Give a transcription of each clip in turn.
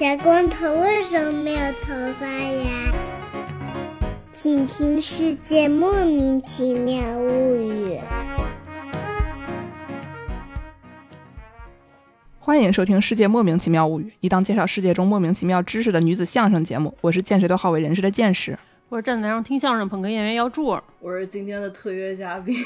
小光头为什么没有头发呀？请听《世界莫名其妙物语》。欢迎收听《世界莫名其妙物语》，一档介绍世界中莫名其妙知识的女子相声节目。我是见谁都好为人师的见识。我是站在台上听相声捧哏演员姚柱儿。我是今天的特约嘉宾，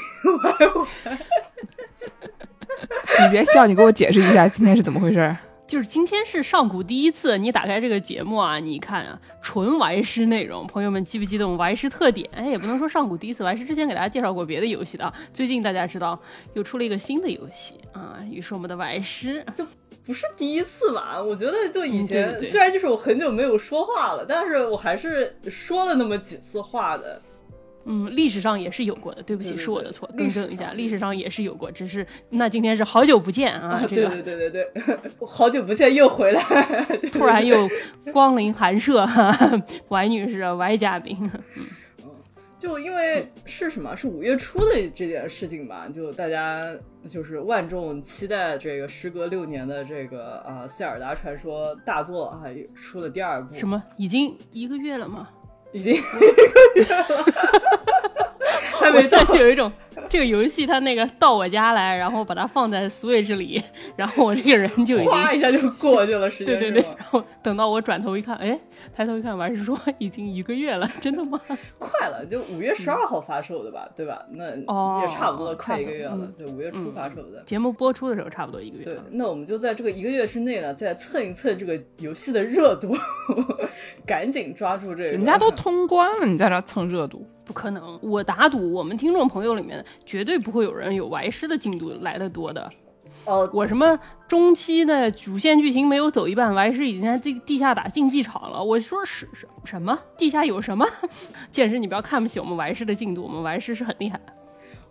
你别笑，你给我解释一下今天是怎么回事？就是今天是上古第一次，你打开这个节目啊，你看啊，纯玩师内容。朋友们记不记得我们玩师特点？哎，也不能说上古第一次，玩师之前给大家介绍过别的游戏的。最近大家知道又出了一个新的游戏啊，于是我们的玩师就不是第一次吧？我觉得就以前、虽然就是我很久没有说话了，但是我还是说了那么几次话的。嗯，历史上也是有过的，对不起，对对是我的错，更正一下，历历史上也是有过，只是那今天是好久不见啊，这对个对对对对，对好久不见又回来，突然又光临寒舍，哈哈歪女士、歪嘉宾，就因为是什么？是五月初的这件事情吧？就大家就是万众期待这个时隔六年的这个啊《塞尔达传说》大作啊出了第二部，什么已经一个月了吗？已经。还没到有一种这个游戏它那个到我家来，然后把它放在 Switch 里，然后我这个人就已经哗一下就过去了，时间对对对，然后等到我转头一看，哎，抬头一看，完是说已经一个月了，真的吗？快了，就五月十二号发售的吧，对吧？那哦也差不多快一个月了，对，五月初发售的。节目播出的时候差不多一个月对了。，那我们就在这个一个月之内呢，再蹭一蹭这个游戏的热度，赶紧抓住这个。人家都通关了，你在这蹭热度？不可能，我打赌我们听众朋友里面绝对不会有人有歪师的进度来的多的。哦，我什么中期的主线剧情没有走一半，歪师已经在地地下打竞技场了。我说是什什么？地下有什么？剑师，你不要看不起我们歪师的进度，我们歪师是很厉害的。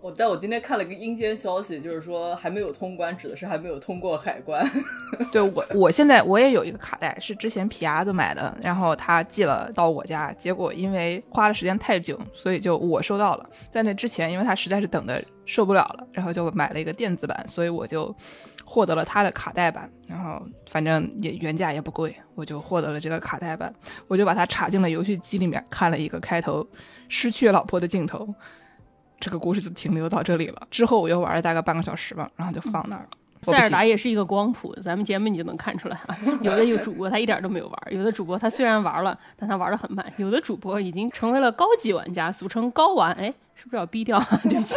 我但我今天看了一个阴间消息，就是说还没有通关，指的是还没有通过海关。对我，我现在我也有一个卡带，是之前皮牙子买的，然后他寄了到我家，结果因为花的时间太久，所以就我收到了。在那之前，因为他实在是等的受不了了，然后就买了一个电子版，所以我就获得了他的卡带版，然后反正也原价也不贵，我就获得了这个卡带版，我就把它插进了游戏机里面，看了一个开头失去老婆的镜头。这个故事就停留到这里了。之后我又玩了大概半个小时吧，然后就放那儿了。塞尔达也是一个光谱，咱们节目你就能看出来啊。有的有主播他一点都没有玩，有的主播他虽然玩了，但他玩的很慢。有的主播已经成为了高级玩家，俗称高玩。哎，是不是要逼掉啊？对不起，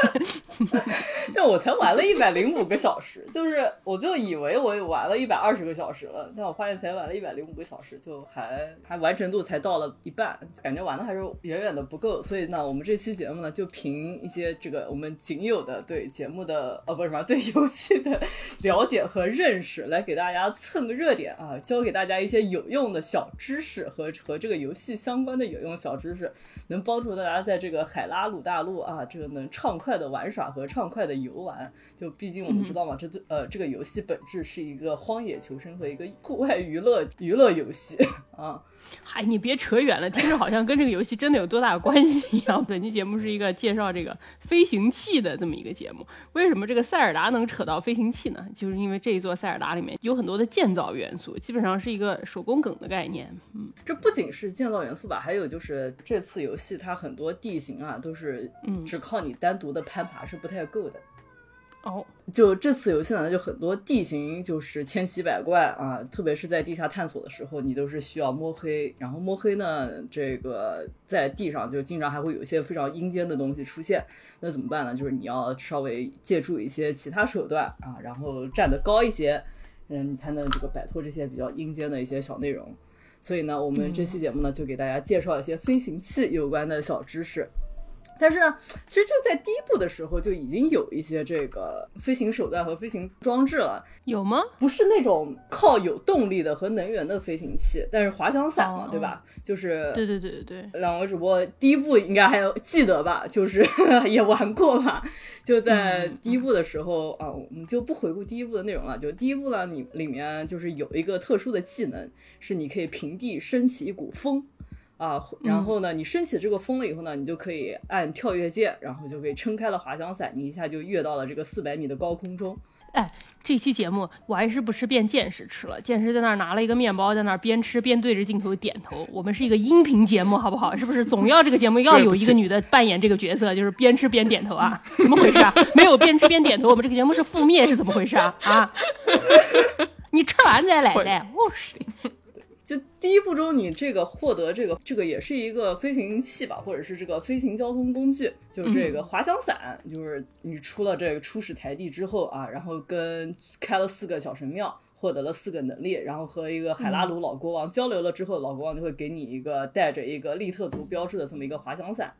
但我才玩了一百零五个小时，就是我就以为我玩了一百二十个小时了，但我发现才玩了一百零五个小时，就还还完成度才到了一半，感觉玩的还是远远的不够。所以呢，我们这期节目呢，就凭一些这个我们仅有的对节目的呃不是什么对游戏的了解和认识，来给大家蹭个热点啊，教给大家一些有用的小知识和和这个游戏相关的有用小知识，能帮助大家在这个海拉鲁大陆陆啊，这个能畅快的玩耍和畅快的游玩。就毕竟我们知道嘛，这对呃这个游戏本质是一个荒野求生和一个户外娱乐娱乐游戏啊。嗨，你别扯远了，听着好像跟这个游戏真的有多大关系一样。本期节目是一个介绍这个飞行器的这么一个节目。为什么这个塞尔达能扯到飞行器呢？就是因为这一座塞尔达里面有很多的建造元素，基本上是一个手工梗的概念。嗯，这不仅是建造元素吧，还有就是这次游戏它很多地形啊都是嗯只靠你单独的攀爬是不太够的。哦，就这次游戏呢，就很多地形就是千奇百怪啊，特别是在地下探索的时候，你都是需要摸黑，然后摸黑呢，这个在地上就经常还会有一些非常阴间的东西出现，那怎么办呢？就是你要稍微借助一些其他手段啊，然后站得高一些，嗯，你才能这个摆脱这些比较阴间的一些小内容。所以呢，我们这期节目呢，就给大家介绍一些飞行器有关的小知识。但是呢，其实就在第一部的时候就已经有一些这个飞行手段和飞行装置了，有吗？不是那种靠有动力的和能源的飞行器，但是滑翔伞嘛，哦对吧？就是对对对对对，两位主播第一部应该还有记得吧？就是 也玩过吧。就在第一部的时候啊，我们就不回顾第一部的内容了。就第一部呢，你里面就是有一个特殊的技能，是你可以平地升起一股风。啊，然后呢，你升起这个风了以后呢，你就可以按跳跃键，然后就可以撑开了滑翔伞，你一下就跃到了这个四百米的高空中。哎，这期节目我还是不吃变见识吃了。见识在那儿拿了一个面包，在那儿边吃边对着镜头点头。我们是一个音频节目，好不好？是不是总要这个节目要有一个女的扮演这个角色，就是边吃边点头啊？怎么回事啊？没有边吃边点头，我们这个节目是覆灭是怎么回事啊？啊？你吃完再来的，我是的。就第一步中，你这个获得这个这个也是一个飞行器吧，或者是这个飞行交通工具，就是这个滑翔伞，就是你出了这个初始台地之后啊，然后跟开了四个小神庙，获得了四个能力，然后和一个海拉鲁老国王交流了之后，老国王就会给你一个带着一个利特族标志的这么一个滑翔伞。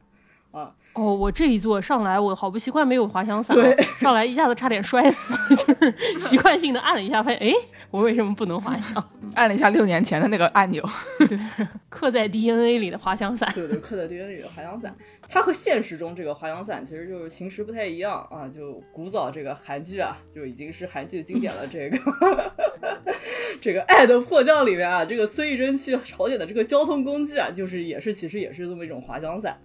啊哦，我这一坐上来，我好不习惯没有滑翔伞，对上来一下子差点摔死，就是习惯性的按了一下，发现哎，我为什么不能滑翔？按了一下六年前的那个按钮，对，刻在 DNA 里的滑翔伞。对对，刻在 DNA 里的滑翔伞，它和现实中这个滑翔伞其实就是形式不太一样啊。就古早这个韩剧啊，就已经是韩剧经典了。这个这个《爱的迫降》里面啊，这个孙艺珍去朝鲜的这个交通工具啊，就是也是其实也是这么一种滑翔伞。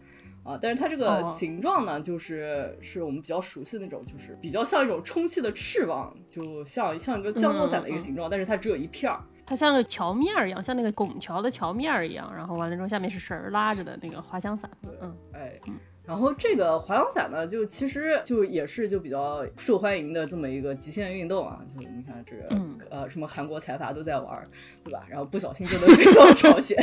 啊，但是它这个哦形状呢，就是是我们比较熟悉的那种，就是比较像一种充气的翅膀，就像像一个降落伞的一个形状，但是它只有一片儿。它像个桥面儿一样，像那个拱桥的桥面儿一样，然后完了之后下面是绳儿拉着的那个滑翔伞。嗯，哎，然后这个滑翔伞呢，就其实就也是就比较受欢迎的这么一个极限运动啊，就你看这个、嗯呃什么韩国财阀都在玩儿，对吧？然后不小心就能飞到朝鲜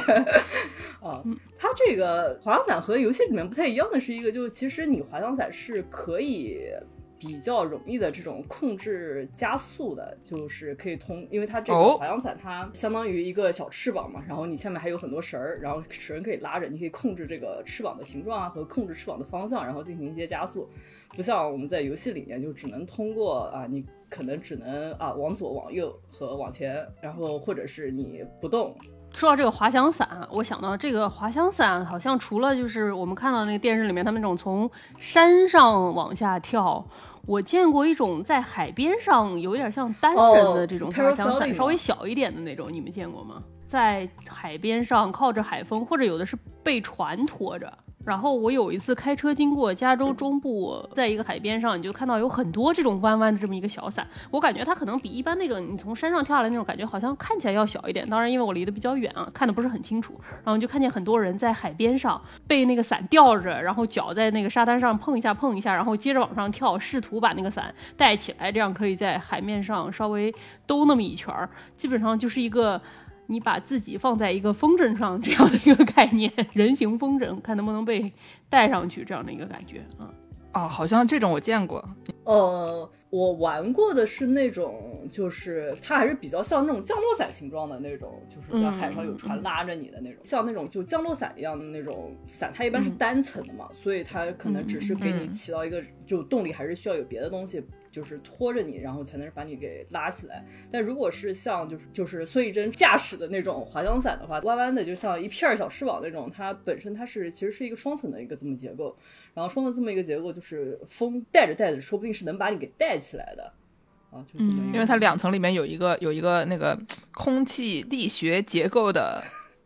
啊。它这个滑翔伞和游戏里面不太一样的是一个，就是其实你滑翔伞是可以。比较容易的这种控制加速的，就是可以通，因为它这个哦滑翔伞它相当于一个小翅膀嘛，然后你下面还有很多绳儿，然后绳可以拉着，你可以控制这个翅膀的形状啊和控制翅膀的方向，然后进行一些加速。不像我们在游戏里面就只能通过啊，你可能只能啊往左、往右和往前，然后或者是你不动，说到这个滑翔伞，我想到这个滑翔伞好像除了就是我们看到那个电视里面他们那种从山上往下跳，我见过一种在海边上有点像单人的这种哦滑翔伞，稍微小一点的那种，你们见过吗？在海边上靠着海风，或者有的是被船拖着。然后我有一次开车经过加州中部，在一个海边上，你就看到有很多这种弯弯的这么一个小伞。我感觉它可能比一般那种你从山上跳下来那种感觉，好像看起来要小一点。当然，因为我离得比较远啊，看的不是很清楚。然后就看见很多人在海边上被那个伞吊着，然后脚在那个沙滩上碰一下碰一下，然后接着往上跳，试图把那个伞带起来，这样可以在海面上稍微兜那么一圈儿。基本上就是一个。你把自己放在一个风筝上这样的一个概念，人形风筝，看能不能被带上去这样的一个感觉啊。哦，好像这种我见过，呃，我玩过的是那种，就是它还是比较像那种降落伞形状的那种，就是在海上有船拉着你的那种，像那种就降落伞一样的那种伞，它一般是单层的嘛，所以它可能只是给你嗯起到一个就动力，还是需要有别的东西。就是拖着你，然后才能把你给拉起来。但如果是像就是就是孙艺珍驾驶的那种滑翔伞的话，弯弯的就像一片小翅膀那种，它本身它是其实是一个双层的一个这么结构，然后双层这么一个结构，就是风带着带着，说不定是能把你给带起来的，啊，就是。因为它两层里面有一个有一个那个空气力学结构的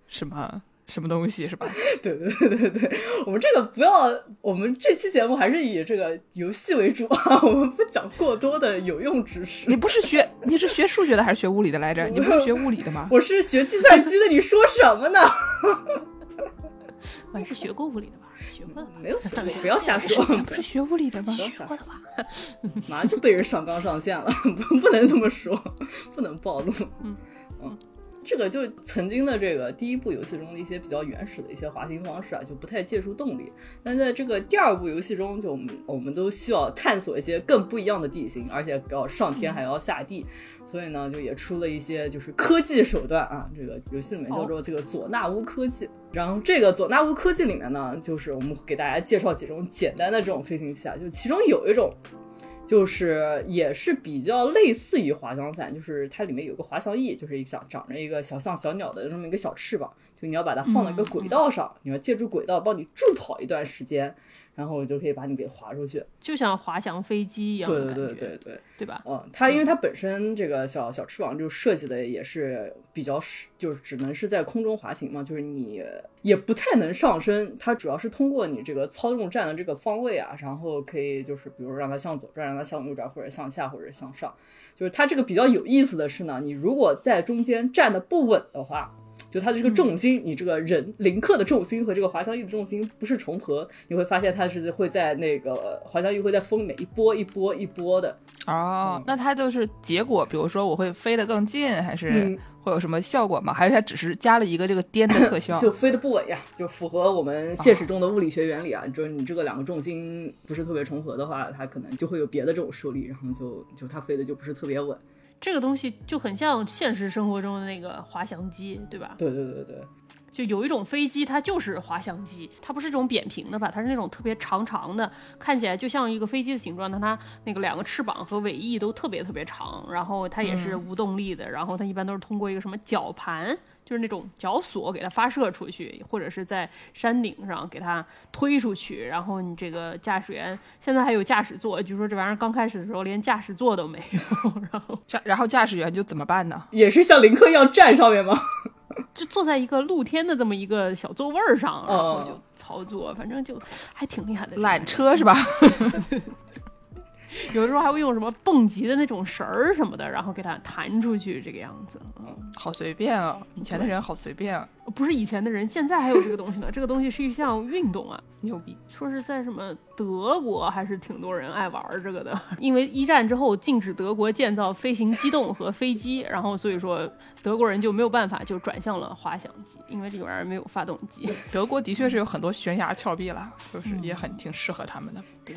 什么什么东西是吧？对 对对对对，我们这个不要，我们这期节目还是以这个游戏为主啊，我们不讲过多的有用知识你。不是学你是学数学的还是学物理的来着？你不是学物理的吗？我是学计算机的，你说什么呢？我还是学过物理的吧？学过的吧？没有学过，不要瞎说，你不是学物理的吗不？要瞎说学过的，吧？马上就被人上纲上线了，不不能这么说，不能暴露。嗯嗯，这个就曾经的这个第一部游戏中的一些比较原始的一些滑行方式啊，就不太借助动力。但在这个第二部游戏中，就我们我们都需要探索一些更不一样的地形，而且要上天还要下地，所以呢，就也出了一些就是科技手段啊。这个游戏里面叫做这个佐纳乌科技。然后这个佐纳乌科技里面呢，就是我们给大家介绍几种简单的这种飞行器啊，就其中有一种。就是也是比较类似于滑翔伞，就是它里面有个滑翔翼，就是一长长着一个小像小鸟的那么一个小翅膀，就你要把它放到一个轨道上，你要借助轨道帮你助跑一段时间，然后就可以把你给划出去。就像滑翔飞机一样的对对感觉，对对对，对吧？嗯，它因为它本身这个小小翅膀就设计的也是比较是，就是只能是在空中滑行嘛，就是你也不太能上升，它主要是通过你这个操纵站的这个方位啊，然后可以就是比如让它向左转，让它向右转，或者向下，或者向上。就是它这个比较有意思的是呢，你如果在中间站的不稳的话。就它的这个重心，你这个人林克的重心和这个滑翔翼的重心不是重合，你会发现它是会在那个滑翔翼会在风里面一波一波一波的，哦，那它就是结果，比如说我会飞得更近，还是嗯会有什么效果吗？还是它只是加了一个这个颠的特效？就飞得不稳呀，就符合我们现实中的物理学原理啊。就是你这个两个重心不是特别重合的话，它可能就会有别的这种受力，然后就就它飞的就不是特别稳。这个东西就很像现实生活中的那个滑翔机，对吧？对对对对，就有一种飞机，它就是滑翔机，它不是这种扁平的吧？它是那种特别长长的，看起来就像一个飞机的形状，但它那个两个翅膀和尾翼都特别特别长，然后它也是无动力的，然后它一般都是通过一个什么绞盘，就是那种绞索给它发射出去，或者是在山顶上给它推出去，然后你这个驾驶员现在还有驾驶座，据说这玩意儿刚开始的时候连驾驶座都没有，然后驾然后驾驶员就怎么办呢？也是像林克一样站上面吗？就坐在一个露天的这么一个小座位儿上，然后哦就操作，反正就还挺厉害的。缆车是吧？有的时候还会用什么蹦极的那种绳儿什么的，然后给它弹出去，这个样子。嗯，好随便啊！以前的人好随便啊，不是以前的人，现在还有这个东西呢。这个东西是一项运动啊，牛逼！说是在什么德国还是挺多人爱玩儿这个的，因为一战之后禁止德国建造飞行机动和飞机，然后所以说德国人就没有办法，就转向了滑翔机，因为这个玩意儿没有发动机。德国的确是有很多悬崖峭壁了，就是也很挺适合他们的。对，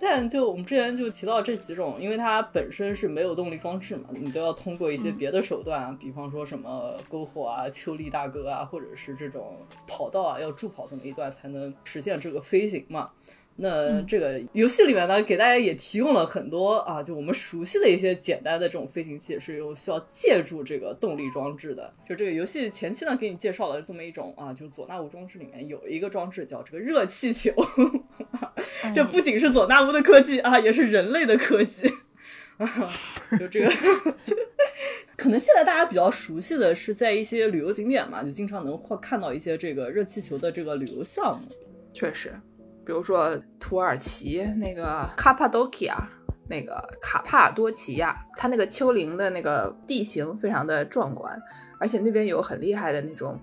但就我们之前就提到这几种，因为它本身是没有动力装置嘛，你都要通过一些别的手段啊，比方说什么篝火啊、秋丽大哥啊，或者是这种跑道啊，要助跑这么一段才能实现这个飞行嘛。那这个游戏里面呢，给大家也提供了很多啊，就我们熟悉的一些简单的这种飞行器是有需要借助这个动力装置的。就这个游戏前期呢，给你介绍了这么一种啊，就佐纳乌装置里面有一个装置叫这个热气球，这不仅是佐纳乌的科技啊，也是人类的科技。就这个，可能现在大家比较熟悉的是在一些旅游景点嘛，就经常能会看到一些这个热气球的这个旅游项目。确实，比如说土耳其那个卡帕多奇亚，那个卡帕多奇亚，它那个丘陵的那个地形非常的壮观，而且那边有很厉害的那种，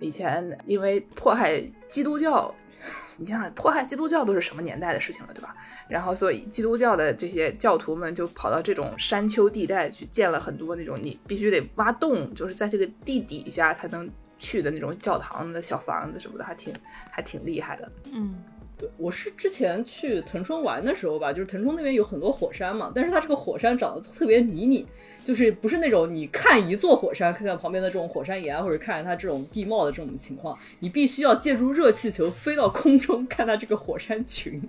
以前因为迫害基督教。你想想，迫害基督教都是什么年代的事情了，对吧？然后，所以基督教的这些教徒们就跑到这种山丘地带去建了很多那种你必须得挖洞，就是在这个地底下才能去的那种教堂的小房子什么的，还挺还挺厉害的。嗯，对，我是之前去腾冲玩的时候吧，就是腾冲那边有很多火山嘛，但是它这个火山长得特别迷你，就是不是那种你看一座火山，看看旁边的这种火山岩，或者看看它这种地貌的这种情况，你必须要借助热气球飞到空中看它这个火山群，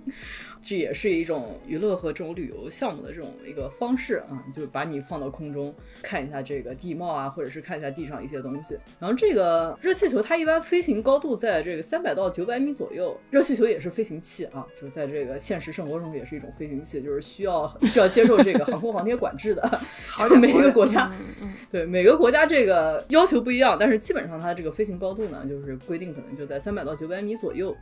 这也是一种娱乐和这种旅游项目的这种一个方式啊，就把你放到空中看一下这个地貌啊，或者是看一下地上一些东西。然后这个热气球它一般飞行高度在这个三百到九百米左右，热气球也是飞行器啊，就是在这个现实生活中也是一种飞行器，就是需要需要接受这个航空 航天管制的，就每个国家。对每个国家这个要求不一样，但是基本上它这个飞行高度呢，就是规定可能就在三百到九百米左右。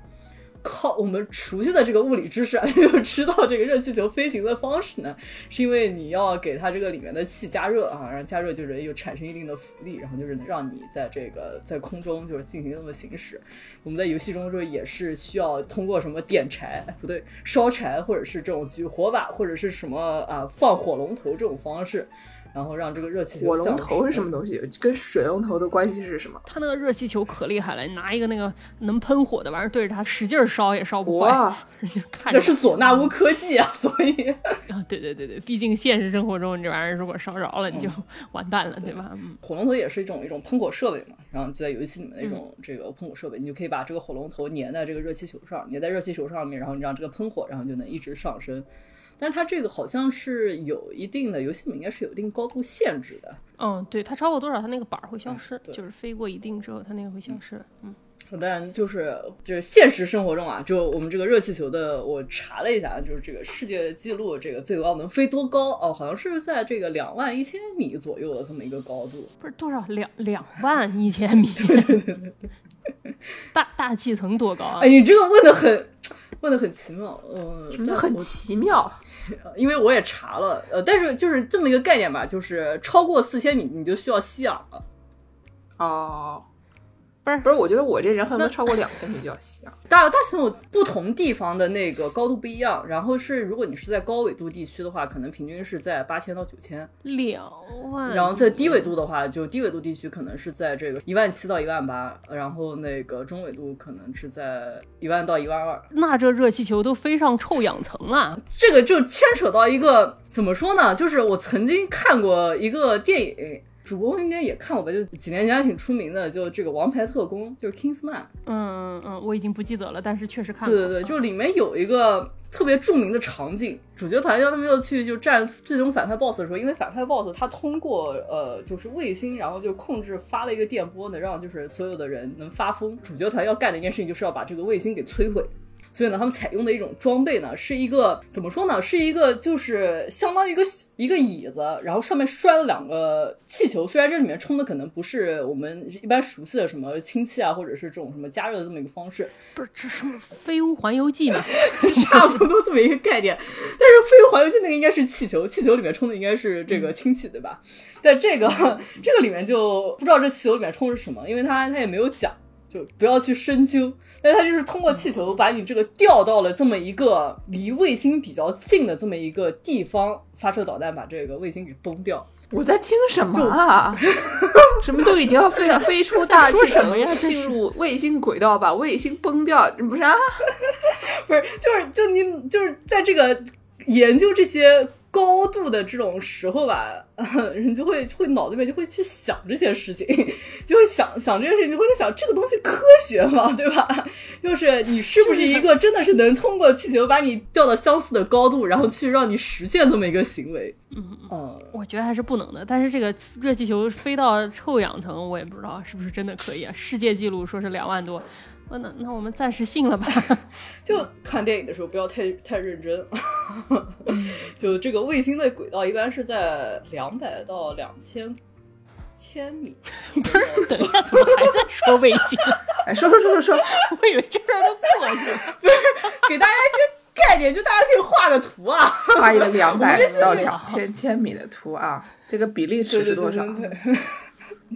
靠我们熟悉的这个物理知识啊，就知道这个热气球飞行的方式呢，是因为你要给它这个里面的气加热啊，然后加热就是又产生一定的浮力，然后就是让你在这个在空中就是进行那么行驶。我们在游戏中的时候也是需要通过什么点柴，哎不对，烧柴或者是这种举火把或者是什么啊放火龙头这种方式，然后让这个热气球火龙头是什么东西？跟水龙头的关系是什么？它那个热气球可厉害了，你拿一个那个能喷火的玩意儿对着它使劲儿烧也烧不坏，哇，就看着那是佐纳乌科技啊，所以啊，对对对对，毕竟现实生活中你这玩意儿如果烧着了，你就 完蛋了，对吧？嗯，火龙头也是一种一种喷火设备嘛，然后就在游戏里面的一嗯种这个喷火设备，你就可以把这个火龙头粘在这个热气球上，粘在热气球上面，然后你让这个喷火，然后就能一直上升。但是它这个好像是有一定的，游戏里面应该是有一定高度限制的。嗯，对，它超过多少，它那个板儿会消失，对就是飞过一定之后，它那个会消失。嗯，但就是就是现实生活中啊，就我们这个热气球的，我查了一下，就是这个世界纪录，这个最高能飞多高哦？好像是在这个两万一千米左右的这么一个高度。不是多少两两万一千米？对对对对。大大气层多高啊？哎，你这个问的很问的很奇妙，嗯，什么很奇妙？因为我也查了，呃，但是就是这么一个概念吧，就是超过四千米你就需要吸氧了。哦。不是不是，我觉得我这人恨不得超过两千米就要吸氧。大大气层不同地方的那个高度不一样，然后是如果你是在高纬度地区的话，可能平均是在八千到九千两万。然后在低纬度的话，就低纬度地区可能是在这个一万七到一万八，然后那个中纬度可能是在一万到一万二。那这热气球都飞上臭氧层了，这个就牵扯到一个怎么说呢？就是我曾经看过一个电影。主播应该也看过吧？就几年前还挺出名的，就这个《王牌特工》，就是 Kingsman。嗯嗯，我已经不记得了，但是确实看过。对对对，就里面有一个特别著名的场景，主角团要他们要去就战最终反派 BOSS 的时候，因为反派 BOSS 他通过呃就是卫星，然后就控制发了一个电波，能让就是所有的人能发疯。主角团要干的一件事情就是要把这个卫星给摧毁。所以呢，他们采用的一种装备呢，是一个怎么说呢？是一个就是相当于一个一个椅子，然后上面拴了两个气球。虽然这里面充的可能不是我们一般熟悉的什么氢气啊，或者是这种什么加热的这么一个方式，不是这是《飞屋环游记》吗？差不多这么一个概念。但是《飞屋环游记》那个应该是气球，气球里面充的应该是这个氢气，对吧？但这个这个里面就不知道这气球里面充的是什么，因为它它也没有讲。就不要去深究，但它就是通过气球把你这个调到了这么一个离卫星比较近的这么一个地方，发射导弹把这个卫星给崩掉。我在听什么啊？什么都已经要飞了，飞出大气层 呀，进入卫星轨道，把卫星崩掉，不是啊？不是，就是就你就是在这个研究这些。高度的这种时候吧，人就会会脑子里面就会去想这些事情，就会想想这些事情，就会在想这个东西科学吗？对吧？就是你是不是一个真的是能通过气球把你吊到相似的高度，然后去让你实现这么一个行为？嗯嗯，我觉得还是不能的。但是这个热气球飞到臭氧层，我也不知道是不是真的可以啊。世界纪录说是两万多。那那我们暂时信了吧。就看电影的时候不要太太认真。就这个卫星的轨道一般是在两百到两千千米。不是，等一下，怎么还在说卫星？哎，说说说说说，我以为这事儿都过去了。不是，给大家一些概念，就大家可以画个图啊，画一个两百到两千千米的图啊。这个比例尺是多少？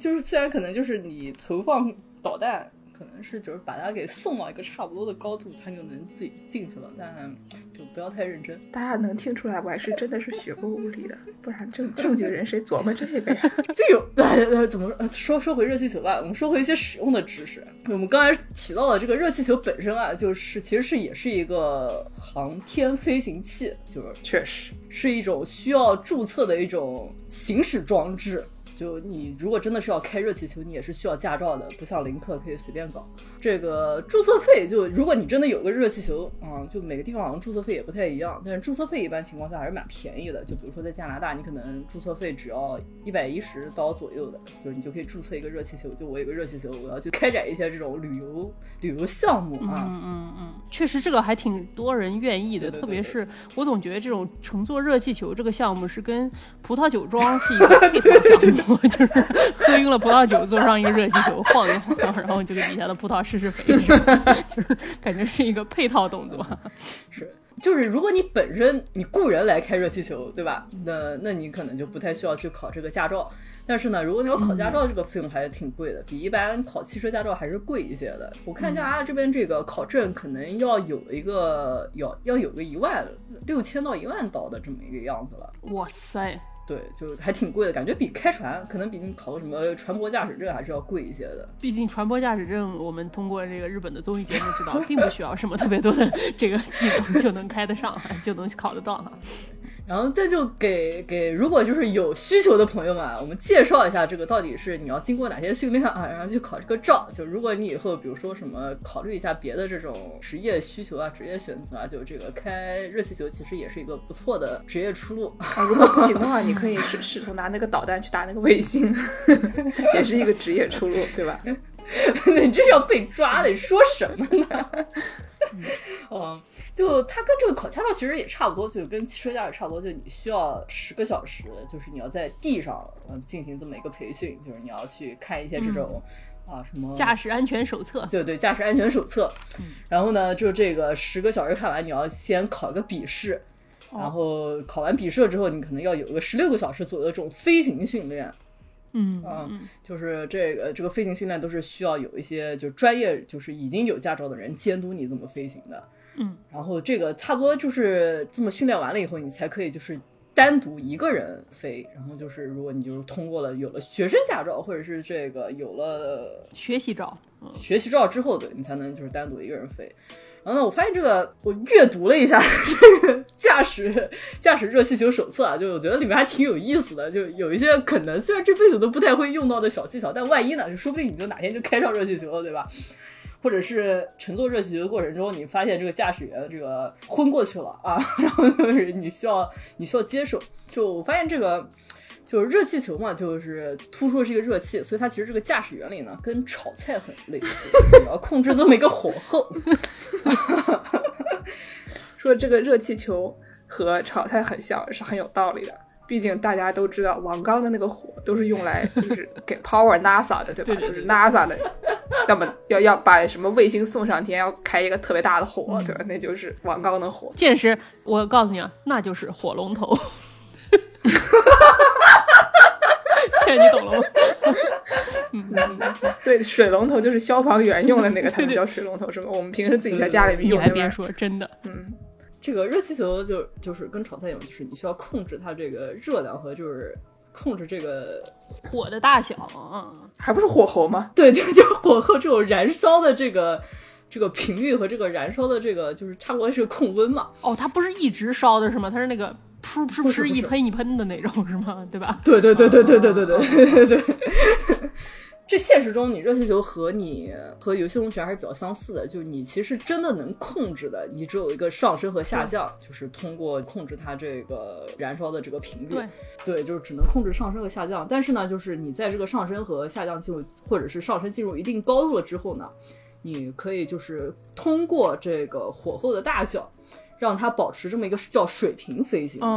就是虽然可能就是你投放导弹。可能是就是把它给送到一个差不多的高度，它就能自己进去了，但就不要太认真。大家能听出来，我还是真的是学过物理的，不然正正经人谁琢磨这个呀？就有来怎么说说回热气球吧？我们说回一些使用的知识。我们刚才提到的这个热气球本身啊，就是其实是也是一个航天飞行器，就是确实是一种需要注册的一种行驶装置。就你如果真的是要开热气球，你也是需要驾照的，不像林克可以随便搞。这个注册费，就如果你真的有个热气球，嗯，就每个地方好像注册费也不太一样，但是注册费一般情况下还是蛮便宜的。就比如说在加拿大，你可能注册费只要一百一十刀左右的，就是你就可以注册一个热气球。就我有个热气球，我要去开展一些这种旅游旅游项目啊。嗯嗯嗯，确实这个还挺多人愿意的，特别是我总觉得这种乘坐热气球这个项目是跟葡萄酒庄是一个配套项目，就是喝晕了葡萄酒，坐上一个热气球晃一晃，然后就给底下的葡萄。试试肥，就是感觉是一个配套动作。是，就是如果你本身你雇人来开热气球，对吧？那那你可能就不太需要去考这个驾照。但是呢，如果你要考驾照，这个费用还是挺贵的，比一般考汽车驾照还是贵一些的。我看一下啊这边这个考证可能要有一个要要有个一万六千到一万刀的这么一个样子了。哇塞！对，就还挺贵的，感觉比开船可能比你考什么船舶驾驶证还是要贵一些的。毕竟船舶驾驶证，我们通过这个日本的综艺节目知道，并不需要什么特别多的这个技能就能开得上，就能考得到哈。然后这就给给如果就是有需求的朋友们，我们介绍一下这个到底是你要经过哪些训练啊，然后去考这个照。就如果你以后比如说什么考虑一下别的这种职业需求啊、职业选择啊，就这个开热气球其实也是一个不错的职业出路。如果不行的话，你可以试试图拿那个导弹去打那个卫星，也是一个职业出路，对吧？你这是要被抓的，你说什么呢？嗯，就它跟这个考驾照其实也差不多，就跟汽车驾驶差不多，就你需要十个小时，就是你要在地上嗯进行这么一个培训，就是你要去看一些这种、啊什么驾驶安全手册，对对，驾驶安全手册。然后呢，就这个十个小时看完，你要先考一个笔试，然后考完笔试之后，你可能要有一个十六个小时左右的这种飞行训练。嗯嗯，就是这个这个飞行训练都是需要有一些就专业，就是已经有驾照的人监督你怎么飞行的。嗯，然后这个差不多就是这么训练完了以后，你才可以就是单独一个人飞。然后就是如果你就是通过了有了学生驾照，或者是这个有了学习照，嗯学习照之后，对你才能就是单独一个人飞。然后呢，我发现这个我阅读了一下这个驾驶驾驶热气球手册啊，就我觉得里面还挺有意思的，就有一些可能虽然这辈子都不太会用到的小技巧，但万一呢，就说不定你就哪天就开上热气球了，对吧？或者是乘坐热气球的过程中，你发现这个驾驶员这个昏过去了啊，然后就是你需要你需要接手。就我发现这个就是热气球嘛，就是突出的是一个热气，所以它其实这个驾驶原理呢跟炒菜很类似，你要控制这么一个火候。说这个热气球和炒菜很像，是很有道理的。毕竟大家都知道，王刚的那个火都是用来就是给 power NASA 的，对吧？就是 NASA 的，要么要要把什么卫星送上天，要开一个特别大的火，对吧？那就是王刚的火。见识，我告诉你啊，那就是火龙头。这你懂了吗？所以水龙头就是消防员用的那个，他们叫水龙头，是吗？我们平时自己在家里面你用别说，真的，嗯，这个热气球就就是跟炒菜一样，就是你需要控制它这个热量和就是控制这个火的大小啊，还不是火候吗？对对，就是火候这种燃烧的这个这个频率和这个燃烧的这个就是差不多是个控温嘛。哦，它不是一直烧的是吗？它是那个噗噗噗不是不是一喷一喷的那种是吗？对吧？对对对对对对对对对对对。这现实中，你热气球和你和游戏中拳还是比较相似的，就是你其实真的能控制的，你只有一个上升和下降，就是通过控制它这个燃烧的这个频率。对，对，就是只能控制上升和下降。但是呢，就是你在这个上升和下降进入，或者是上升进入一定高度了之后呢，你可以就是通过这个火候的大小，让它保持这么一个叫水平飞行。嗯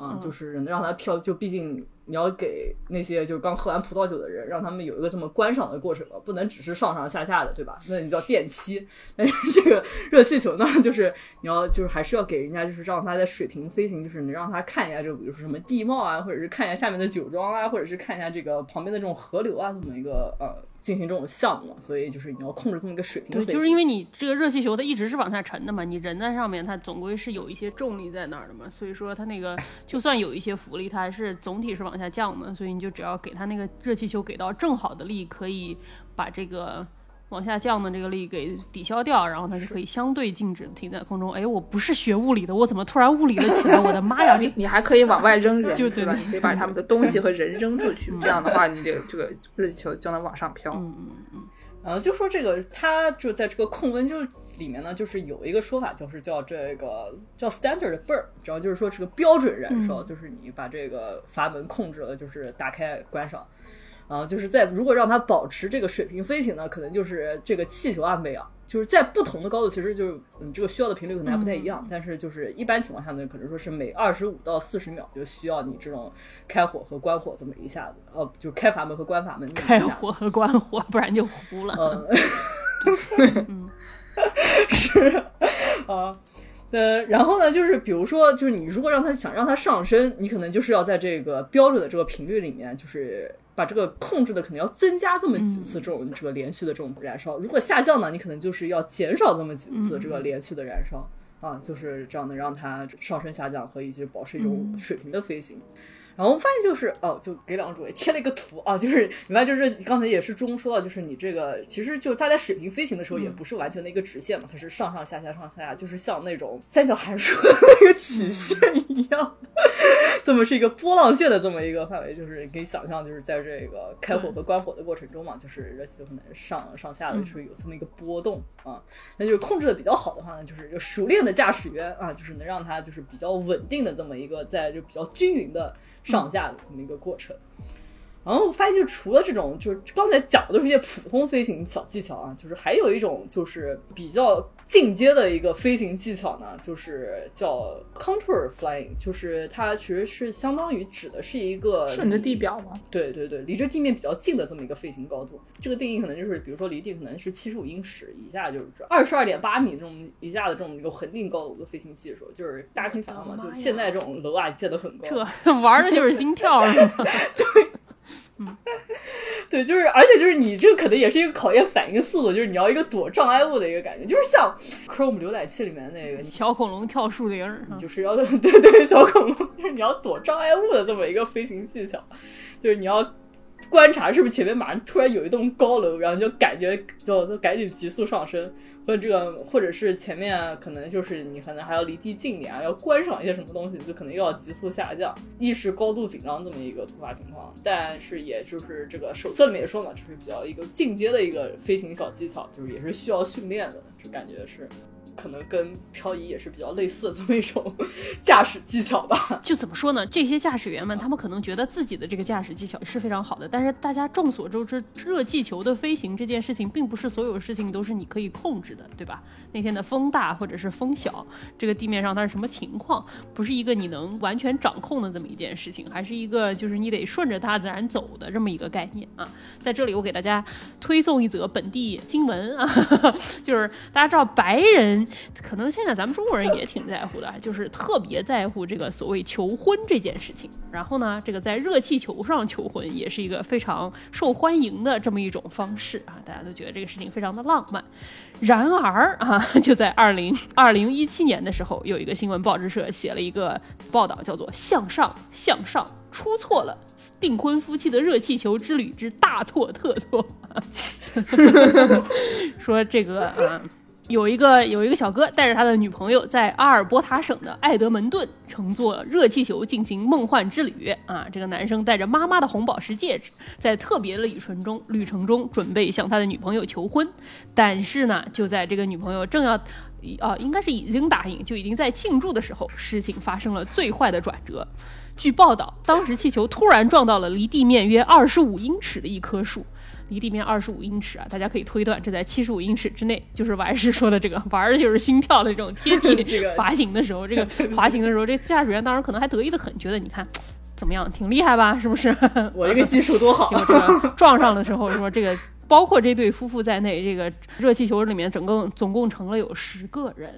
啊，就是是让它飘，就毕竟你要给那些就刚喝完葡萄酒的人，让他们有一个这么观赏的过程嘛，不能只是上上下下的，对吧？那你叫电梯。但是这个热气球呢，就是你要就是还是要给人家就是让它在水平飞行，就是你让他看一下，就比如说什么地貌啊，或者是看一下下面的酒庄啊，或者是看一下这个旁边的这种河流啊，这么一个呃进行这种项目。所以就是你要控制这么一个水平对，就是因为你这个热气球它一直是往下沉的嘛，你人在上面，它总归是有一些重力在那儿的嘛，所以说它那个就算有一些浮力，它还是总体是往下降的，所以你就只要给它那个热气球给到正好的力，可以把这个。往下降的这个力给抵消掉，然后它就可以相对静止停在空中。哎，我不是学物理的，我怎么突然物理了起来？我的妈呀！你你还可以往外扔人，就对吧？你可以把他们的东西和人扔出去，这样的话，你的这个热气球就能往上飘。嗯嗯嗯，呃，就说这个，它就在这个控温就是里面呢，就是有一个说法，就是叫这个叫 standard burn，主要就是说这个标准燃烧，就是你把这个阀门控制了，就是打开关上，啊、就是在如果让它保持这个水平飞行呢，可能就是这个气球安倍啊，就是在不同的高度，其实就是嗯这个需要的频率可能还不太一样，但是就是一般情况下呢，可能说是每二十五到四十秒就需要你这种开火和关火这么一下子，呃，就开阀门和关阀门开火和关火，不然就糊了。嗯，是啊。呃，然后呢，就是比如说，就是你如果让它想让它上升，你可能就是要在这个标准的这个频率里面，就是把这个控制的可能要增加这么几次这种、这个连续的这种燃烧。如果下降呢，你可能就是要减少这么几次这个连续的燃烧。啊，就是这样的，让它上升下降和以及保持一种水平的飞行。然后我发现就是哦，就给两个主位贴了一个图啊，就是你看就是刚才也是中说到，就是你这个其实就它在水平飞行的时候也不是完全的一个直线嘛，它是上上下下上上下下，就是像那种三角函数的那个曲线一样，这么是一个波浪线的这么一个范围，就是你可以想象，就是在这个开火和关火的过程中嘛，就是热气球可能上上下的就是有这么一个波动啊，那就是控制的比较好的话呢，就是就熟练的驾驶员啊，就是能让它就是比较稳定的这么一个在就比较均匀的上下的这么一个过程。然后我发现，就除了这种，就是刚才讲的都是一些普通飞行小技巧啊，就是还有一种就是比较进阶的一个飞行技巧呢，就是叫 contour flying，就是它其实是相当于指的是一个顺着地表吗？对对对，离着地面比较近的这么一个飞行高度。这个定义可能就是，比如说离地可能是七十五英尺以下，就是二十二点八米这种以下的这种一个恒定高度的飞行技术，就是大家可以想象嘛，就现在这种楼啊建得很高，这 玩的就是心跳是吗？对。嗯，对，就是，而且就是你这个可能也是一个考验反应速度，就是你要一个躲障碍物的一个感觉，就是像 Chrome 浏览器里面那个小恐龙跳树林，就是要 对对小恐龙，就是你要躲障碍物的这么一个飞行技巧，就是你要。观察是不是前面马上突然有一栋高楼，然后就感觉就就赶紧急速上升，或者这个或者是前面可能就是你可能还要离地近点啊，要观赏一些什么东西，就可能又要急速下降，意识高度紧张这么一个突发情况。但是也就是这个手册里面也说嘛，就是比较一个进阶的一个飞行小技巧，就是也是需要训练的，就感觉是。可能跟漂移也是比较类似的这么一种 驾驶技巧吧。就怎么说呢？这些驾驶员们，他们可能觉得自己的这个驾驶技巧是非常好的。但是大家众所周知，热气球的飞行这件事情，并不是所有事情都是你可以控制的，对吧？那天的风大或者是风小，这个地面上它是什么情况，不是一个你能完全掌控的这么一件事情，还是一个就是你得顺着大自然走的这么一个概念啊。在这里，我给大家推送一则本地新闻啊，就是大家知道白人。可能现在咱们中国人也挺在乎的，就是特别在乎这个所谓求婚这件事情。然后呢，这个在热气球上求婚也是一个非常受欢迎的这么一种方式啊，大家都觉得这个事情非常的浪漫。然而啊，就在二零二零一七年的时候，有一个新闻报纸社写了一个报道，叫做《向上向上出错了订婚夫妻的热气球之旅之大错特错》，说这个啊。有一个有一个小哥带着他的女朋友在阿尔伯塔省的埃德蒙顿乘坐热气球进行梦幻之旅啊！这个男生带着妈妈的红宝石戒指，在特别的旅程中旅程中准备向他的女朋友求婚，但是呢，就在这个女朋友正要啊，应该是已经答应，就已经在庆祝的时候，事情发生了最坏的转折。据报道，当时气球突然撞到了离地面约二十五英尺的一棵树。离地面二十五英尺啊，大家可以推断，这在七十五英尺之内，就是完事说的这个玩的就是心跳的这种贴 地这个 滑行的时候，这个 滑行的时候，这驾驶员当时可能还得意的很，觉得你看怎么样，挺厉害吧？是不是？我这个技术多好！结果这个撞上的时候，说这个包括这对夫妇在内，这个热气球里面整个总共乘了有十个人。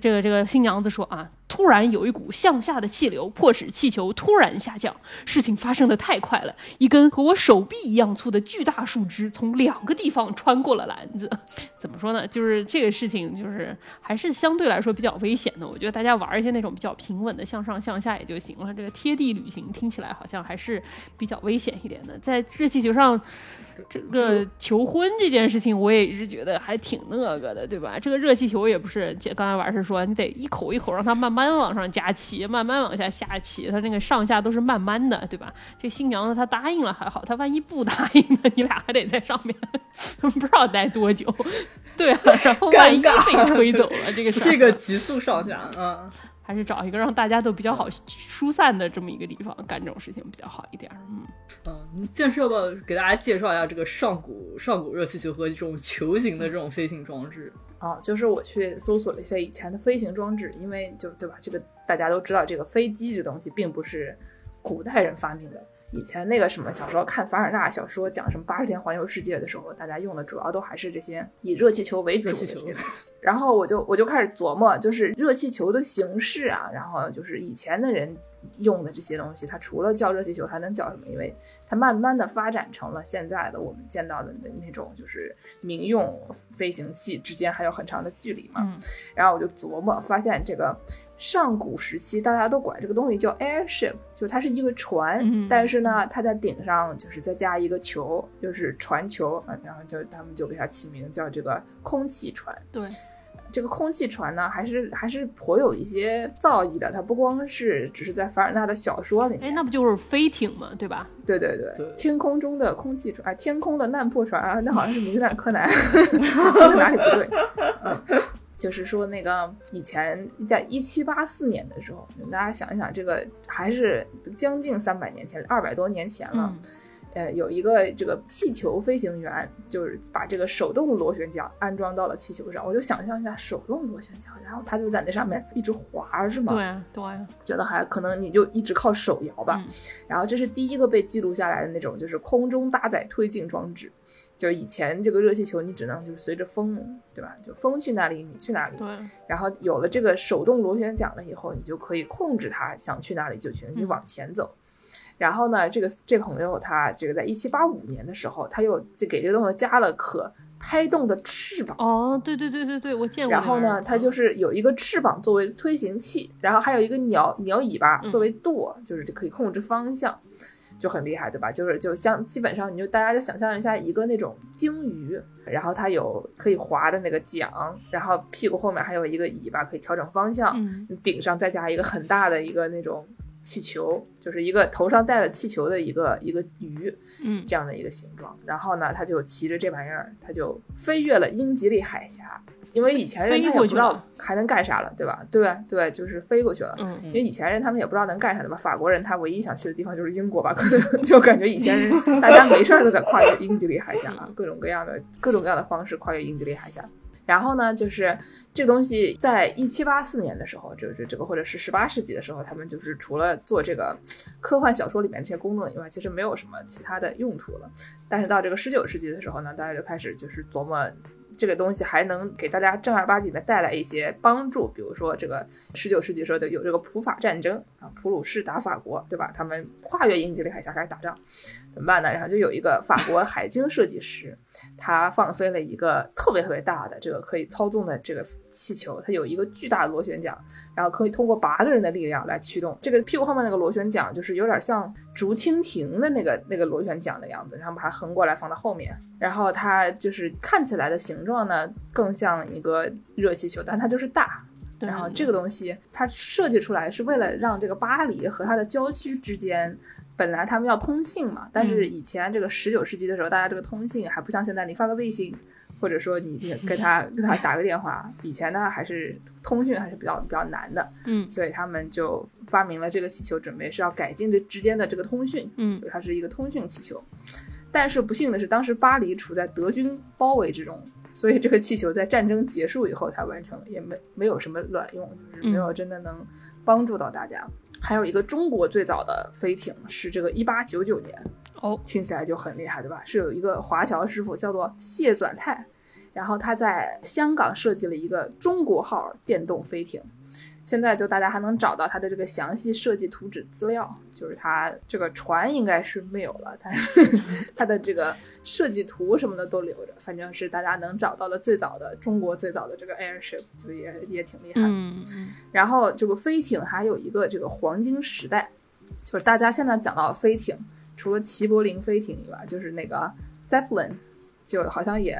这个这个新娘子说啊，突然有一股向下的气流，迫使气球突然下降。事情发生的太快了，一根和我手臂一样粗的巨大树枝从两个地方穿过了篮子。怎么说呢？就是这个事情，就是还是相对来说比较危险的。我觉得大家玩一些那种比较平稳的向上向下也就行了。这个贴地旅行听起来好像还是比较危险一点的，在热气球上。这个求婚这件事情，我也一直觉得还挺那个的，对吧？这个热气球也不是，姐刚才完事说，你得一口一口让它慢慢往上加气，慢慢往下下气，它那个上下都是慢慢的，对吧？这新娘子她答应了还好，她万一不答应呢？你俩还得在上面 不知道待多久，对啊，然后万一被吹走了，这个这个急速上下，嗯。还是找一个让大家都比较好疏散的这么一个地方干这种事情比较好一点。嗯嗯，你建设吧给大家介绍一下这个上古上古热气球和这种球形的这种飞行装置啊？就是我去搜索了一些以前的飞行装置，因为就对吧？这个大家都知道，这个飞机这东西并不是古代人发明的。以前那个什么小时候看凡尔纳小说讲什么八十天环游世界的时候，大家用的主要都还是这些以热气球为主的这些东西。然后我就我就开始琢磨，就是热气球的形式啊，然后就是以前的人。用的这些东西，它除了叫热气球，还能叫什么？因为它慢慢的发展成了现在的我们见到的那种，就是民用飞行器之间还有很长的距离嘛。然后我就琢磨，发现这个上古时期大家都管这个东西叫 airship，就是它是一个船，但是呢，它在顶上就是再加一个球，就是船球，然后就他们就给它起名叫这个空气船。对。这个空气船呢，还是还是颇有一些造诣的。它不光是只是在凡尔纳的小说里面，哎，那不就是飞艇吗？对吧？对对对，天空中的空气船，哎，天空的难破船啊，那好像是名侦探柯南，哪里不对？嗯，就是说那个以前在一七八四年的时候，大家想一想，这个还是将近三百年前，二百多年前了。呃，有一个这个气球飞行员，就是把这个手动螺旋桨安装到了气球上。我就想象一下手动螺旋桨，然后他就在那上面一直滑，是吗？对啊，对啊，觉得还可能你就一直靠手摇吧。嗯然后这是第一个被记录下来的那种，就是空中搭载推进装置。就是以前这个热气球，你只能就是随着风，对吧？就风去哪里，你去哪里。对，然后有了这个手动螺旋桨了以后，你就可以控制它想去哪里就去，你往前走。然后呢，这个这朋友他这个在一七八五年的时候，他又就给这个东西加了可拍动的翅膀。哦，对对对对对，我见过。然后呢，它就是有一个翅膀作为推行器，然后还有一个鸟鸟尾巴作为舵，就是可以控制方向，就很厉害，对吧？就是就像基本上你就大家就想象一下一个那种鲸鱼，然后它有可以划的那个桨，然后屁股后面还有一个尾巴可以调整方向，嗯顶上再加一个很大的一个那种气球，就是一个头上戴了气球的一个一个鱼，嗯这样的一个形状。然后呢，他就骑着这玩意儿，他就飞越了英吉利海峡。因为以前人他也不知道还能干啥了，对吧？对对，就是飞过去了。嗯因为以前人他们也不知道能干啥的吧？法国人他唯一想去的地方就是英国吧？可能 就感觉以前人大家没事儿都在跨越英吉利海峡，各种各样的各种各样的方式跨越英吉利海峡。然后呢，就是这东西在一七八四年的时候，就是这个或者是十八世纪的时候，他们就是除了做这个科幻小说里面这些功能以外，其实没有什么其他的用处了。但是到这个十九世纪的时候呢，大家就开始就是琢磨。这个东西还能给大家正儿八经的带来一些帮助，比如说这个十九世纪时候的有这个普法战争啊，普鲁士打法国，对吧？他们跨越英吉利海峡开始打仗，怎么办呢？然后就有一个法国海军设计师，他放飞了一个特别特别大的这个可以操纵的这个气球，它有一个巨大的螺旋桨，然后可以通过八个人的力量来驱动。这个屁股后面那个螺旋桨就是有点像竹蜻蜓的那个那个螺旋桨的样子，然后把它横过来放到后面，然后它就是看起来的形状呢更像一个热气球，但它就是大。然后这个东西它设计出来是为了让这个巴黎和它的郊区之间，本来他们要通信嘛，但是以前这个十九世纪的时候，大家这个通信还不像现在，你发个微信，或者说你这个跟他跟他打个电话，以前呢还是通讯还是比较比较难的，嗯所以他们就发明了这个气球，准备是要改进这之间的这个通讯，嗯它是一个通讯气球。但是不幸的是，当时巴黎处在德军包围之中，所以这个气球在战争结束以后才完成了，也没没有什么卵用，就是没有真的能帮助到大家。还有一个中国最早的飞艇是这个一八九九年，哦，听起来就很厉害，对吧？是有一个华侨师傅叫做谢转泰，然后他在香港设计了一个中国号电动飞艇。现在就大家还能找到它的这个详细设计图纸资料，就是它这个船应该是没有了，但是 它的这个设计图什么的都留着，反正是大家能找到的最早的中国最早的这个 airship，就也也挺厉害。嗯嗯然后这个飞艇还有一个这个黄金时代，就是大家现在讲到飞艇，除了齐柏林飞艇以外，就是那个 Zeppelin，就好像也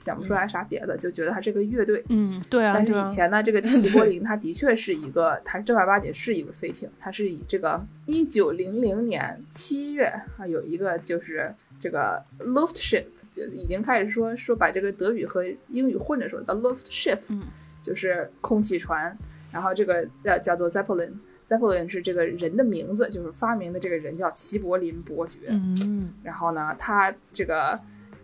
想不出来啥别的，就觉得它是个乐队。嗯，对啊，但是以前呢，这个 齐柏林它的确是一个，它正儿八经是一个飞艇，它是以这个一九零零年七月啊，有一个就是这个 Luftschiff，就已经开始说说把这个德语和英语混着说，叫 Luftschiff，、嗯就是空气船，然后这个呃叫做 Zeppelin。Zeppelin 是这个人的名字，就是发明的这个人叫齐柏林伯爵。嗯然后呢，他这个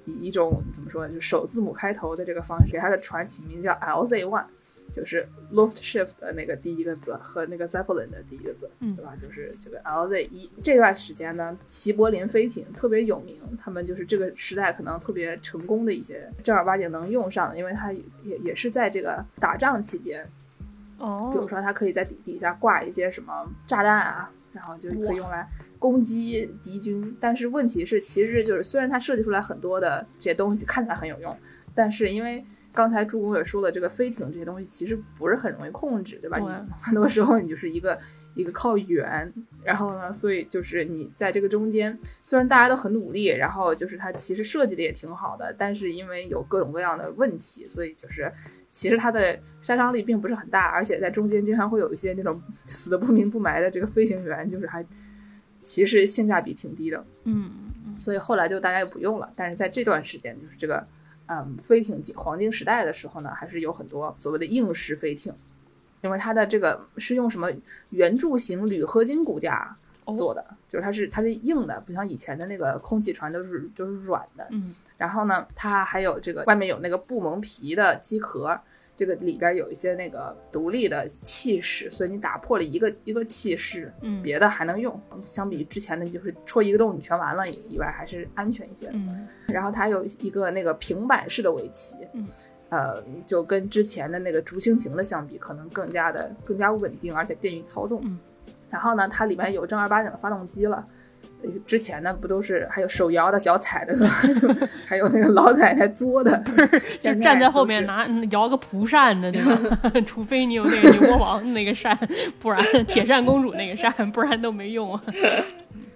以一种怎么说呢，就首字母开头的这个方式，给他的船起名叫 LZ One，就是 Luftschiff 的那个第一个字和那个 Zeppelin 的第一个字，嗯对吧？就是这个 LZ 一。这段时间呢，齐柏林飞艇特别有名，他们就是这个时代可能特别成功的一些正儿八经能用上的，因为它也也是在这个打仗期间，哦，比如说它可以在底底下挂一些什么炸弹啊，然后就可以用来攻击敌军。但是问题是，其实就是虽然它设计出来很多的这些东西看起来很有用，但是因为刚才朱工也说了，这个飞艇这些东西其实不是很容易控制，对吧？你很多时候你就是一个一个靠远，然后呢，所以就是你在这个中间，虽然大家都很努力，然后就是它其实设计的也挺好的，但是因为有各种各样的问题，所以就是其实它的杀伤力并不是很大，而且在中间经常会有一些那种死的不明不白的这个飞行员，就是还其实性价比挺低的，嗯嗯所以后来就大家也不用了。但是在这段时间，就是这个嗯飞艇黄金时代的时候呢，还是有很多所谓的硬式飞艇，因为它的这个是用什么圆柱形铝合金骨架做的，就是它是它是硬的，不像以前的那个空气船都是就是软的。嗯然后呢，它还有这个外面有那个布蒙皮的机壳，这个里边有一些那个独立的气势，所以你打破了一个一个气势，嗯别的还能用。相比之前的，就是戳一个洞你全完了以外，还是安全一些。嗯然后它有一个那个平板式的尾鳍，嗯，呃，就跟之前的那个竹蜻蜓的相比，可能更加的更加稳定，而且便于操纵。嗯，然后呢，它里面有正儿八经的发动机了。呃之前呢，不都是还有手摇的、脚踩的，还有那个老奶奶作的，就站在后面拿摇个蒲扇的，对吧？除非你有那个牛魔王那个扇，不然铁扇公主那个扇，不然都没用啊。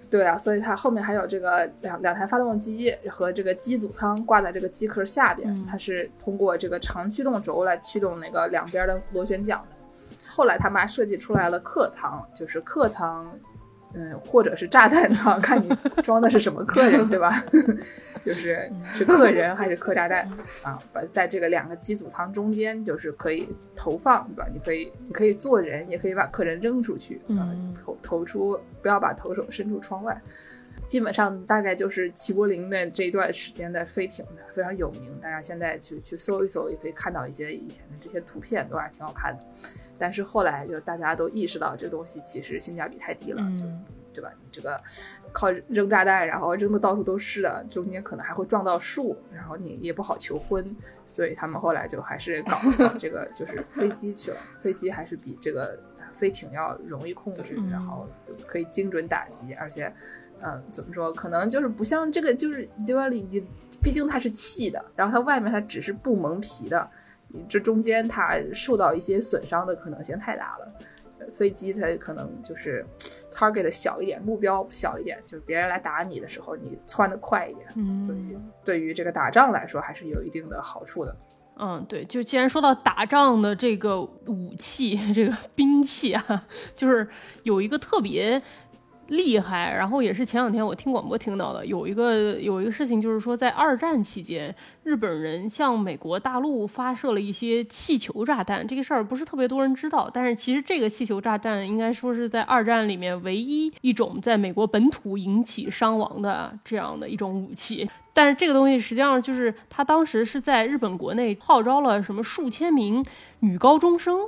对啊，所以它后面还有这个两两台发动机和这个机组舱挂在这个机壳下边，嗯它是通过这个长驱动轴来驱动那个两边的螺旋桨的。后来他妈设计出来了客舱，就是客舱，嗯，或者是炸弹舱，看你装的是什么客人，对吧？就是是客人还是客炸弹啊？把在这个两个机组舱中间，就是可以投放，对吧？你可以你可以坐人，也可以把客人扔出去，啊嗯投投出，不要把投手伸出窗外。基本上大概就是齐柏林的这一段时间的飞艇的非常有名，大家现在去去搜一搜，也可以看到一些以前的这些图片，都还挺好看的。但是后来就大家都意识到这东西其实性价比太低了，就嗯对吧？你这个靠扔炸弹，然后扔的到处都是的，中间可能还会撞到树，然后你也不好求婚，所以他们后来就还是搞搞这个就是飞机去了。飞机还是比这个飞艇要容易控制，嗯然后可以精准打击，而且。嗯，怎么说？可能就是不像这个，就是对吧？你你，毕竟它是气的，然后它外面它只是布蒙皮的，你这中间它受到一些损伤的可能性太大了。呃飞机它可能就是 target 小一点，目标小一点，就是别人来打你的时候，你窜得快一点。嗯所以对于这个打仗来说，还是有一定的好处的。嗯，对，就既然说到打仗的这个武器，这个兵器啊，就是有一个特别厉害，然后也是前两天我听广播听到的，有一个有一个事情，就是说在二战期间，日本人向美国大陆发射了一些气球炸弹，这个事儿不是特别多人知道，但是其实这个气球炸弹应该说是在二战里面唯一一种在美国本土引起伤亡的这样的一种武器。但是这个东西实际上就是他当时是在日本国内号召了什么数千名女高中生，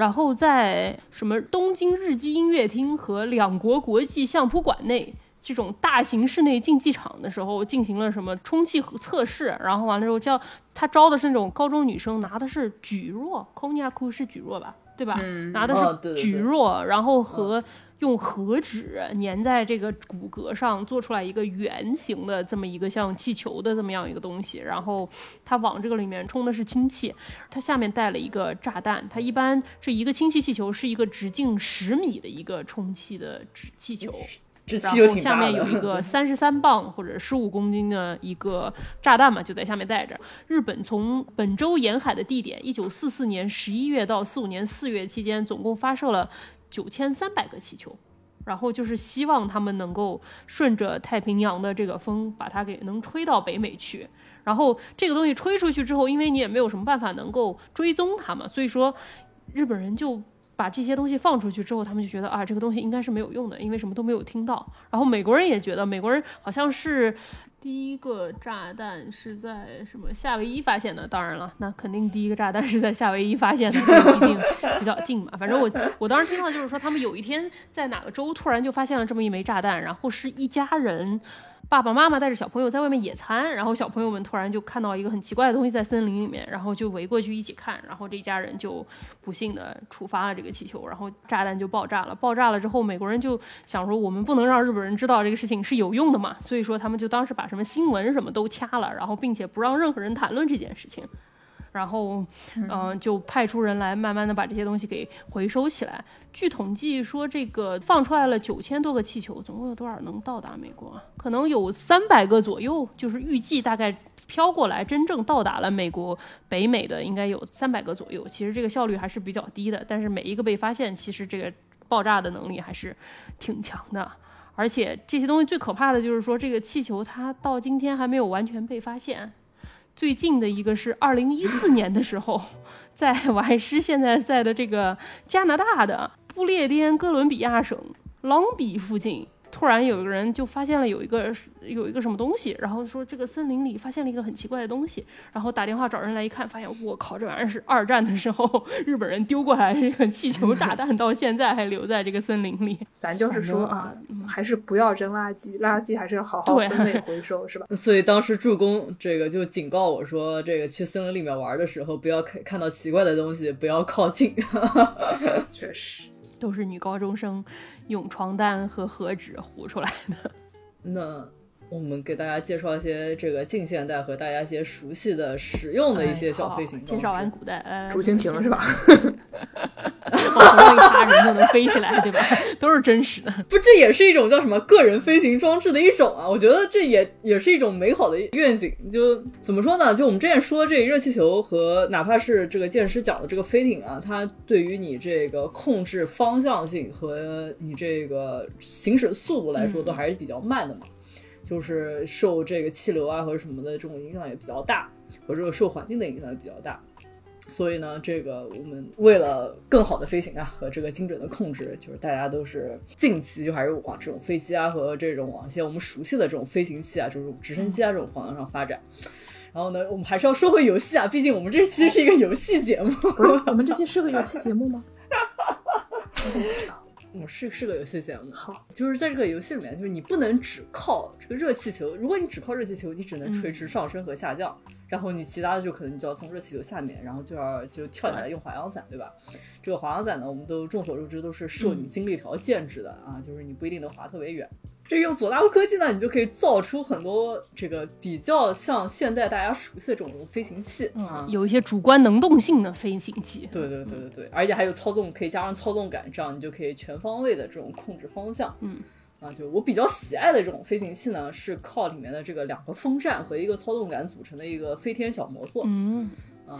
然后在什么东京日基音乐厅和两国国际相扑馆内。这种大型室内竞技场的时候进行了什么充气测试，然后完了之后叫他招的是那种高中女生，拿的是举弱 k o n y a k u 是举弱吧，对吧？嗯拿的是哦对对对蒟蒻，然后和用和纸粘在这个骨骼上，做出来一个圆形的这么一个像气球的这么样一个东西，然后它往这个里面充的是氢气，它下面带了一个炸弹，它一般这一个氢气气球是一个直径十米的一个充气的纸气球，然这气球后下面。有一个三十三磅或者十五公斤的一个炸弹嘛，就在下面带着。日本从本州沿海的地点，一九四四年十一月到四五年四月期间，总共发射了九千三百个气球。然后就是希望他们能够顺着太平洋的这个风，把它给能吹到北美去。然后这个东西吹出去之后，因为你也没有什么办法能够追踪它嘛，所以说日本人就把这些东西放出去之后，他们就觉得啊，这个东西应该是没有用的，因为什么都没有听到。然后美国人也觉得，美国人好像是第一个炸弹是在什么夏威夷发现的。当然了，那肯定第一个炸弹是在夏威夷发现的，这个一定 比较近嘛。反正我 我当时听到就是说，他们有一天在哪个州突然就发现了这么一枚炸弹，然后是一家人。爸爸妈妈带着小朋友在外面野餐，然后小朋友们突然就看到一个很奇怪的东西在森林里面，然后就围过去一起看，然后这一家人就不幸的触发了这个气球，然后炸弹就爆炸了。爆炸了之后，美国人就想说，我们不能让日本人知道这个事情是有用的嘛，所以说他们就当时把什么新闻什么都掐了，然后并且不让任何人谈论这件事情。然后，嗯、就派出人来，慢慢的把这些东西给回收起来。据统计说，这个放出来了九千多个气球，总共有多少能到达美国啊？可能有三百个左右，就是预计大概飘过来，真正到达了美国北美的应该有三百个左右。其实这个效率还是比较低的，但是每一个被发现，其实这个爆炸的能力还是挺强的。而且这些东西最可怕的就是说，这个气球它到今天还没有完全被发现。最近的一个是二零一四年的时候，在我还是现在在的这个加拿大的不列颠哥伦比亚省，朗比附近。突然有一个人就发现了有一个有一个什么东西，然后说这个森林里发现了一个很奇怪的东西，然后打电话找人来一看，发现我靠，这玩意儿是二战的时候 日本人丢过来这个气球炸弹，到现在还留在这个森林里。咱就是说啊，还是不要扔垃圾，垃圾还是要好好分类回收，是吧？所以当时助攻这个就警告我说，这个去森林里面玩的时候，不要看看到奇怪的东西，不要靠近。确实。都是女高中生用床单和和纸糊出来的。那我们给大家介绍一些这个近现代和大家一些熟悉的、实用的一些小飞行。介绍完古代，竹蜻蜓是吧？往头上一插，人就能飞起来，对吧？都是真实的。不，这也是一种叫什么个人飞行装置的一种啊？我觉得这也也是一种美好的愿景。就怎么说呢？就我们之前说这热气球和哪怕是这个剑师讲的这个飞艇啊，它对于你这个控制方向性和你这个行驶速度来说，都还是比较慢的嘛。就是受这个气流啊或者什么的这种影响也比较大，和这个受环境的影响也比较大。所以呢，这个我们为了更好的飞行啊和这个精准的控制，就是大家都是近期就还是往这种飞机啊和这种往一些我们熟悉的这种飞行器啊，就是直升机啊这种方向上发展。然后呢，我们还是要说回游戏啊，毕竟我们这期是一个游戏节目。我们这期是个游戏节目吗？我怎么知道？嗯，是是个游戏节目。好，就是在这个游戏里面，就是你不能只靠这个热气球。如果你只靠热气球，你只能垂直上升和下降。然后你其他的就可能你就要从热气球下面，然后就要就跳下来用滑翔伞，对吧？这个滑翔伞呢，我们都众所周知，都是受你精力条限制的啊，就是你不一定能滑特别远。这用佐拉夫科技呢，你就可以造出很多这个比较像现代大家熟悉的这种飞行器啊，有一些主观能动性的飞行器。对对对对对，而且还有操纵，可以加上操纵杆，这样你就可以全方位的这种控制方向。嗯。啊，就我比较喜爱的这种飞行器呢，是靠里面的这个两个风扇和一个操纵杆组成的一个飞天小摩托。嗯，啊，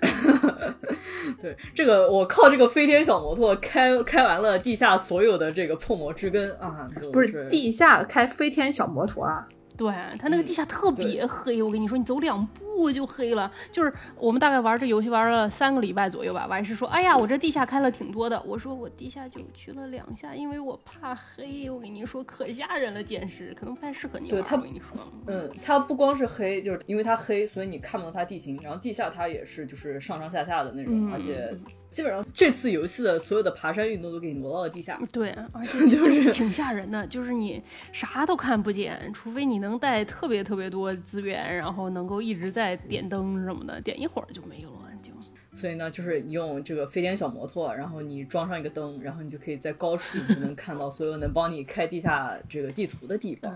对，这个我靠这个飞天小摩托开开完了地下所有的这个破魔之根啊，不是地下开飞天小摩托啊。对它那个地下特别黑，我跟你说，你走两步就黑了。就是我们大概玩这游戏玩了三个礼拜左右吧，我还是说，哎呀，我这地下开了挺多的。我说我地下就去了两下，因为我怕黑。我跟你说，可吓人了，简直可能不太适合你玩。我跟你说，嗯，它不光是黑，就是因为它黑，所以你看不到它地形。然后地下它也是就是上上下下的那种，而且基本上这次游戏的所有的爬山运动都给你挪到了地下。对，而 且就是挺吓人的，就是你啥都看不见，除非你能。带特别特别多资源，然后能够一直在点灯什么的，点一会儿就没有了。就所以呢，就是你用这个飞天小摩托，然后你装上一个灯，然后你就可以在高处就能看到所有能帮你开地下这个地图的地方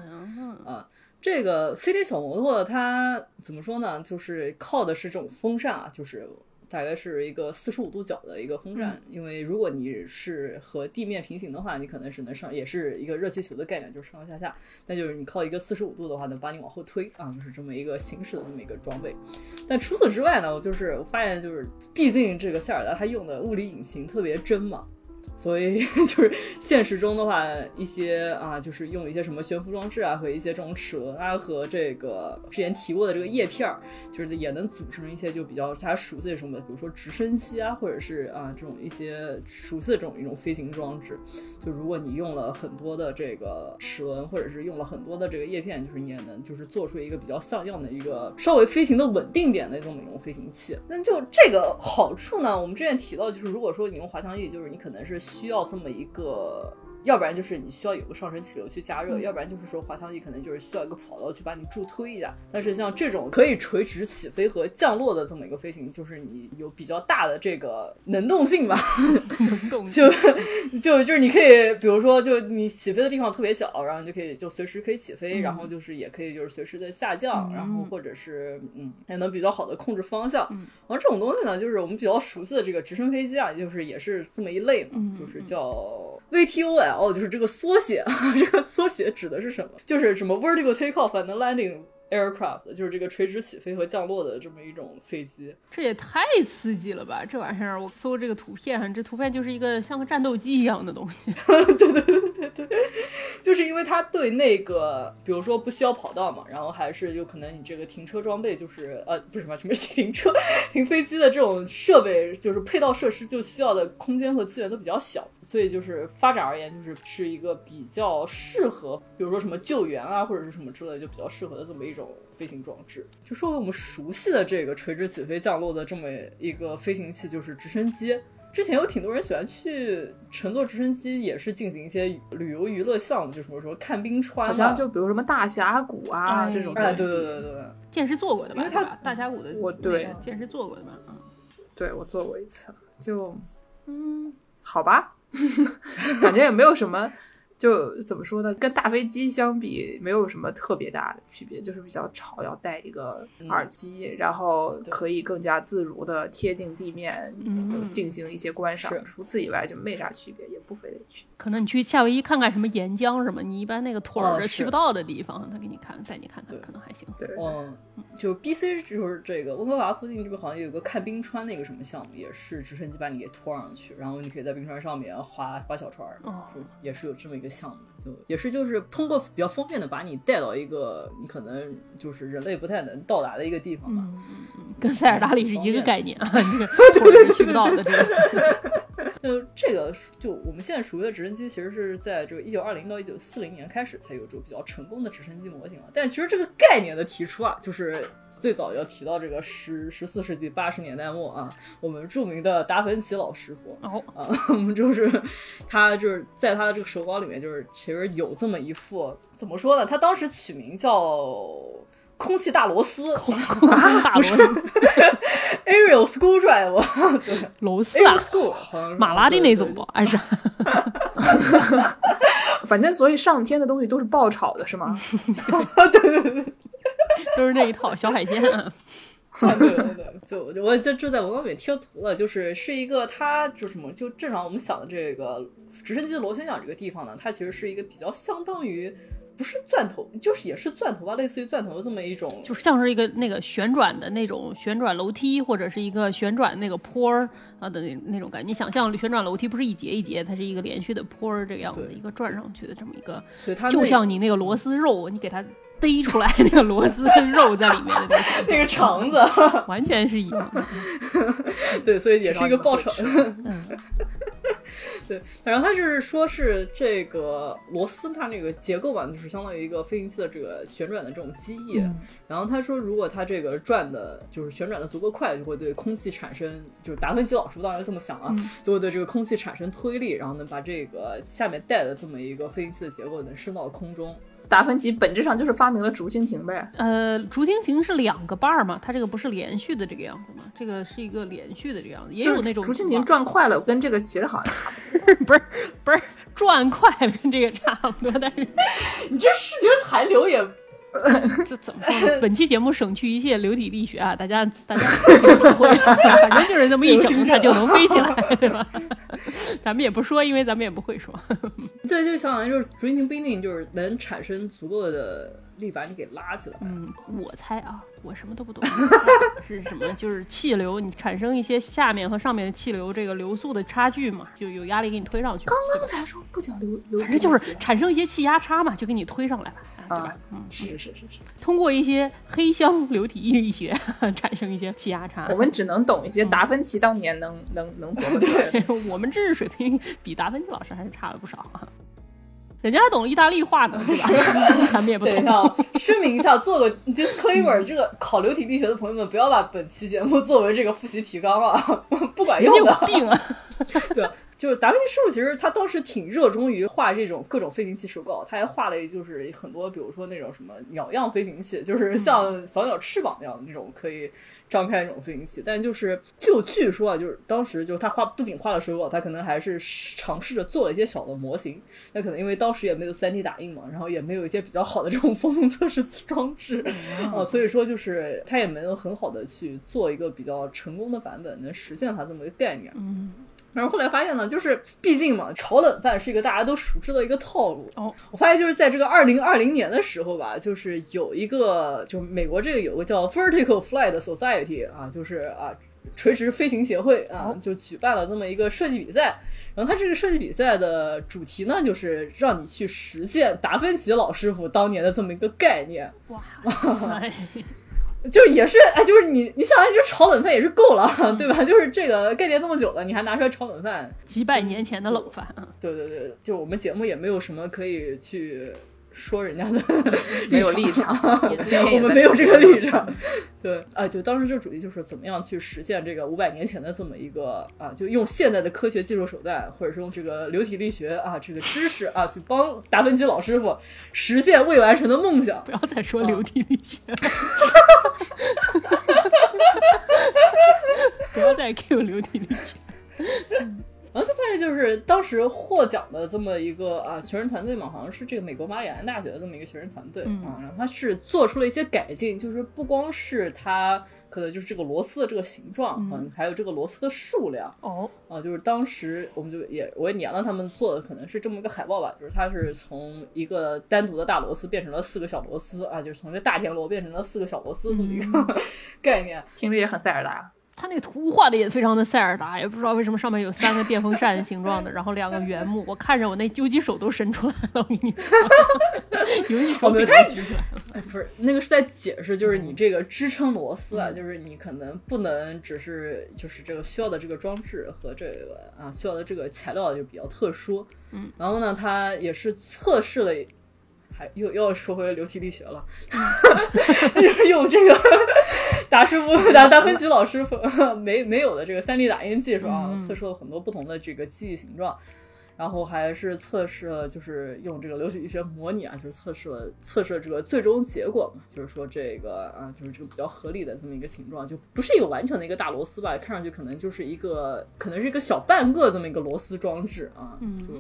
啊。这个飞天小摩托它怎么说呢？就是靠的是这种风扇啊，就是。大概是一个四十五度角的一个风扇，因为如果你是和地面平行的话，你可能只能上，也是一个热气球的概念，就是上上下下。那就是你靠一个四十五度的话，能把你往后推啊，就是这么一个行驶的这么一个装备。但除此之外呢，我就是我发现，就是毕竟这个塞尔达它用的物理引擎特别真嘛。所以 就是现实中的话，一些啊，就是用一些什么悬浮装置啊，和一些这种齿轮啊，和这个之前提过的这个叶片儿，就是也能组成一些就比较大家熟悉的什么，比如说直升机啊，或者是啊这种一些熟悉的这种一种飞行装置。就如果你用了很多的这个齿轮，或者是用了很多的这个叶片，就是你也能就是做出一个比较像样的一个稍微飞行的稳定点的这么一种飞行器。那就这个好处呢，我们之前提到，就是如果说你用滑翔翼，就是你可能是。是需要这么一个。要不然就是你需要有个上升气流去加热，要不然就是说滑翔翼可能就是需要一个跑道去把你助推一下。但是像这种可以垂直起飞和降落的这么一个飞行，就是你有比较大的这个能动性吧？能动 就就就是你可以，比如说就你起飞的地方特别小，然后你就可以就随时可以起飞，然后就是也可以就是随时的下降，然后或者是嗯还能比较好的控制方向。然后这种东西呢，就是我们比较熟悉的这个直升飞机啊，就是也是这么一类嘛，就是叫 VTOL。哦，就是这个缩写啊，这个缩写指的是什么？就是什么 vertical takeoff and landing aircraft，就是这个垂直起飞和降落的这么一种飞机。这也太刺激了吧！这玩意儿，我搜这个图片，这图片就是一个像个战斗机一样的东西。对对对对对就是因为它对那个，比如说不需要跑道嘛，然后还是有可能你这个停车装备就是呃不是什么什么停车停飞机的这种设备，就是配套设施就需要的空间和资源都比较小，所以就是发展而言，就是是一个比较适合，比如说什么救援啊或者是什么之类，就比较适合的这么一种飞行装置。就说我们熟悉的这个垂直起飞降落的这么一个飞行器，就是直升机。之前有挺多人喜欢去乘坐直升机，也是进行一些旅游娱乐项目，就什么什么看冰川、啊，好像就比如什么大峡谷啊、哎这种东西。哎，对对对对对，剑师做过的吧？因为它大峡谷的，我对剑师做过的吧？嗯，对我做过一次，就嗯，好吧，感觉也没有什么，就怎么说呢，跟大飞机相比，没有什么特别大的区别，就是比较吵，要戴一个耳机，然后可以更加自如的贴近地面，嗯进行一些观赏是。除此以外就没啥区别，也不非得去。可能你去夏威夷看看什么岩浆什么，你一般那个腿儿去不到的地方，他给你看，带你看看，对可能还行。对，嗯，就 B C 就是这个温哥华附近这个好像有个看冰川那个什么项目，也是直升机把你给拖上去，然后你可以在冰川上面划划小船儿，哦也是有这么一个项目，就也是就是通过比较方便的把你带到一个你可能就是人类不太能到达的一个地方吧。嗯嗯嗯，跟塞尔达里是一个概念啊，这个腿儿是去不到的这个。就这个，就我们现在熟悉的直升机，其实是在这个一九二零到一九四零年开始才有这个比较成功的直升机模型了。但其实这个概念的提出啊，就是最早要提到这个十十四世纪八十年代末啊，我们著名的达芬奇老师傅哦，啊，我们就是他就是在他的这个手稿里面，就是其实有这么一副怎么说呢？他当时取名叫。空气大螺丝空气 大螺丝，Aerial Screwdriver，对螺丝啊，Screw，好像是马拉的那种对不？还是反正所以上天的东西都是爆炒的，是吗？都是那一套小海鲜啊。啊，对对对，就就我就就在文稿里贴图了，就是是一个它就什么就正常我们想的这个直升机的螺旋桨这个地方呢，它其实是一个比较相当于不是钻头，就是也是钻头吧，类似于钻头的这么一种，就像是一个那个旋转的那种旋转楼梯，或者是一个旋转那个坡儿啊的那那种感觉。你想象旋转楼梯不是一节一节，它是一个连续的坡儿这个样子，一个转上去的这么一个，所以它就像你那个螺丝肉，你给它逮出来那个螺丝的肉在里面的那个 那个肠子，完全是一样的。对，所以也是一个爆炒。嗯，对，然后他就是说是这个螺丝，它那个结构吧，就是相当于一个飞行器的这个旋转的这种机翼。嗯然后他说，如果它这个转的，就是旋转的足够快，就会对空气产生，就是达芬奇老师傅当然这么想啊，嗯就会对这个空气产生推力，然后能把这个下面带的这么一个飞行器的结构能升到空中。达芬奇本质上就是发明了竹蜻蜓呗。呃，竹蜻蜓是两个瓣儿嘛，它这个不是连续的这个样子嘛，这个是一一个连续的这个样子，也有那种竹蜻蜓转快了，跟这个其实好像差不多。不是不是转快了，跟这个差不多，但是你这视觉残留也 这怎么说呢？本期节目省去一切流体力学啊，大家大家自行体会，反正就是这么一整，它就能飞起来，对吧？咱们也不说，因为咱们也不会说。对，就相当于就是竹蜻蜓不一定就是能产生足够的力把你给拉起来。嗯，我猜啊，我什么都不懂，是什么？就是气流，你产生一些下面和上面的气流这个流速的差距嘛，就有压力给你推上去。刚刚才说不讲流流，反正就是产生一些气压差嘛，就给你推上来了，哎对吧啊？嗯，是是是是是，通过一些黑箱流体力学产生一些气压差。我们只能懂一些达芬奇当年能能能琢磨出来的。我们知识水平比达芬奇老师还是差了不少啊。人家还懂意大利话呢，对吧？咱们也不等一懂。下啊，声明一下，做个 disclaimer，这个考流体力学的朋友们不要把本期节目作为这个复习提纲啊，不管用的有。病啊！对，就是达芬奇师傅，其实他当时挺热衷于画这种各种飞行器手稿，他还画了就是很多，比如说那种什么鸟样飞行器，就是像小鸟翅膀那样的那种可以张开那种飞行器。但就是就据说啊，就是当时就是他画不仅画了手稿，他可能还是尝试着做了一些小的模型。那可能因为当时也没有 3D 打印嘛，然后也没有一些比较好的这种风洞测试装置 啊，所以说就是他也没有很好的去做一个比较成功的版本，能实现他这么一个概念。嗯，但是后来发现呢，就是毕竟嘛，炒冷饭是一个大家都熟知的一个套路。哦，我发现就是在这个二零二零年的时候吧，就是有一个，就美国这个有个叫 Vertical Flight Society 啊，就是啊垂直飞行协会啊，就举办了这么一个设计比赛。然后它这个设计比赛的主题呢，就是让你去实现达芬奇老师傅当年的这么一个概念。哇塞，就也是哎，就是你你想，来这炒冷饭也是够了，对吧？就是这个概念那么久了，你还拿出来炒冷饭，几百年前的冷饭啊！对对对，就我们节目也没有什么可以去说人家的 没有立场，我们没有这个立场。对，啊，就当时这个主题就是怎么样去实现这个五百年前的这么一个啊，就用现代的科学技术手段，或者是用这个流体力学啊这个知识啊，去帮达芬奇老师傅实现未完成的梦想。不要再说流体力学了，不要再 Q 流体力学。然后就发现，就是当时获奖的这么一个啊学生团队嘛，好像是这个美国马里兰大学的这么一个学生团队、嗯啊，然后他是做出了一些改进，就是不光是他可能就是这个螺丝的这个形状，嗯还有这个螺丝的数量哦，啊，就是当时我们就也我也粘了他们做的可能是这么一个海报吧，就是它是从一个单独的大螺丝变成了四个小螺丝啊，就是从一个大田螺变成了四个小螺丝这么一个、嗯 概念。听着也很塞尔达。他那个图画的也非常的塞尔达，也不知道为什么上面有三个电风扇形状的，然后两个圆木，我看着我那究极手都伸出来了，我跟你说，游戏手柄都哦没有太举出来了。哎，不是，那个是在解释，就是你这个支撑螺丝嗯。啊，就是你可能不能只是就是这个需要的这个装置和这个啊需要的这个材料就比较特殊，嗯，然后呢，它也是测试了。还又又要说回流体力学了，就是用这个达师傅达达芬奇老师傅 没没有的这个三 D 打印技术啊，嗯。测试了很多不同的这个记忆形状，然后还是测试了，就是用这个流体力学模拟啊，就是测试了测试了这个最终结果嘛，就是说这个啊，就是这个比较合理的这么一个形状，就不是一个完全的一个大螺丝吧，看上去可能就是一个可能是一个小半个这么一个螺丝装置啊，嗯就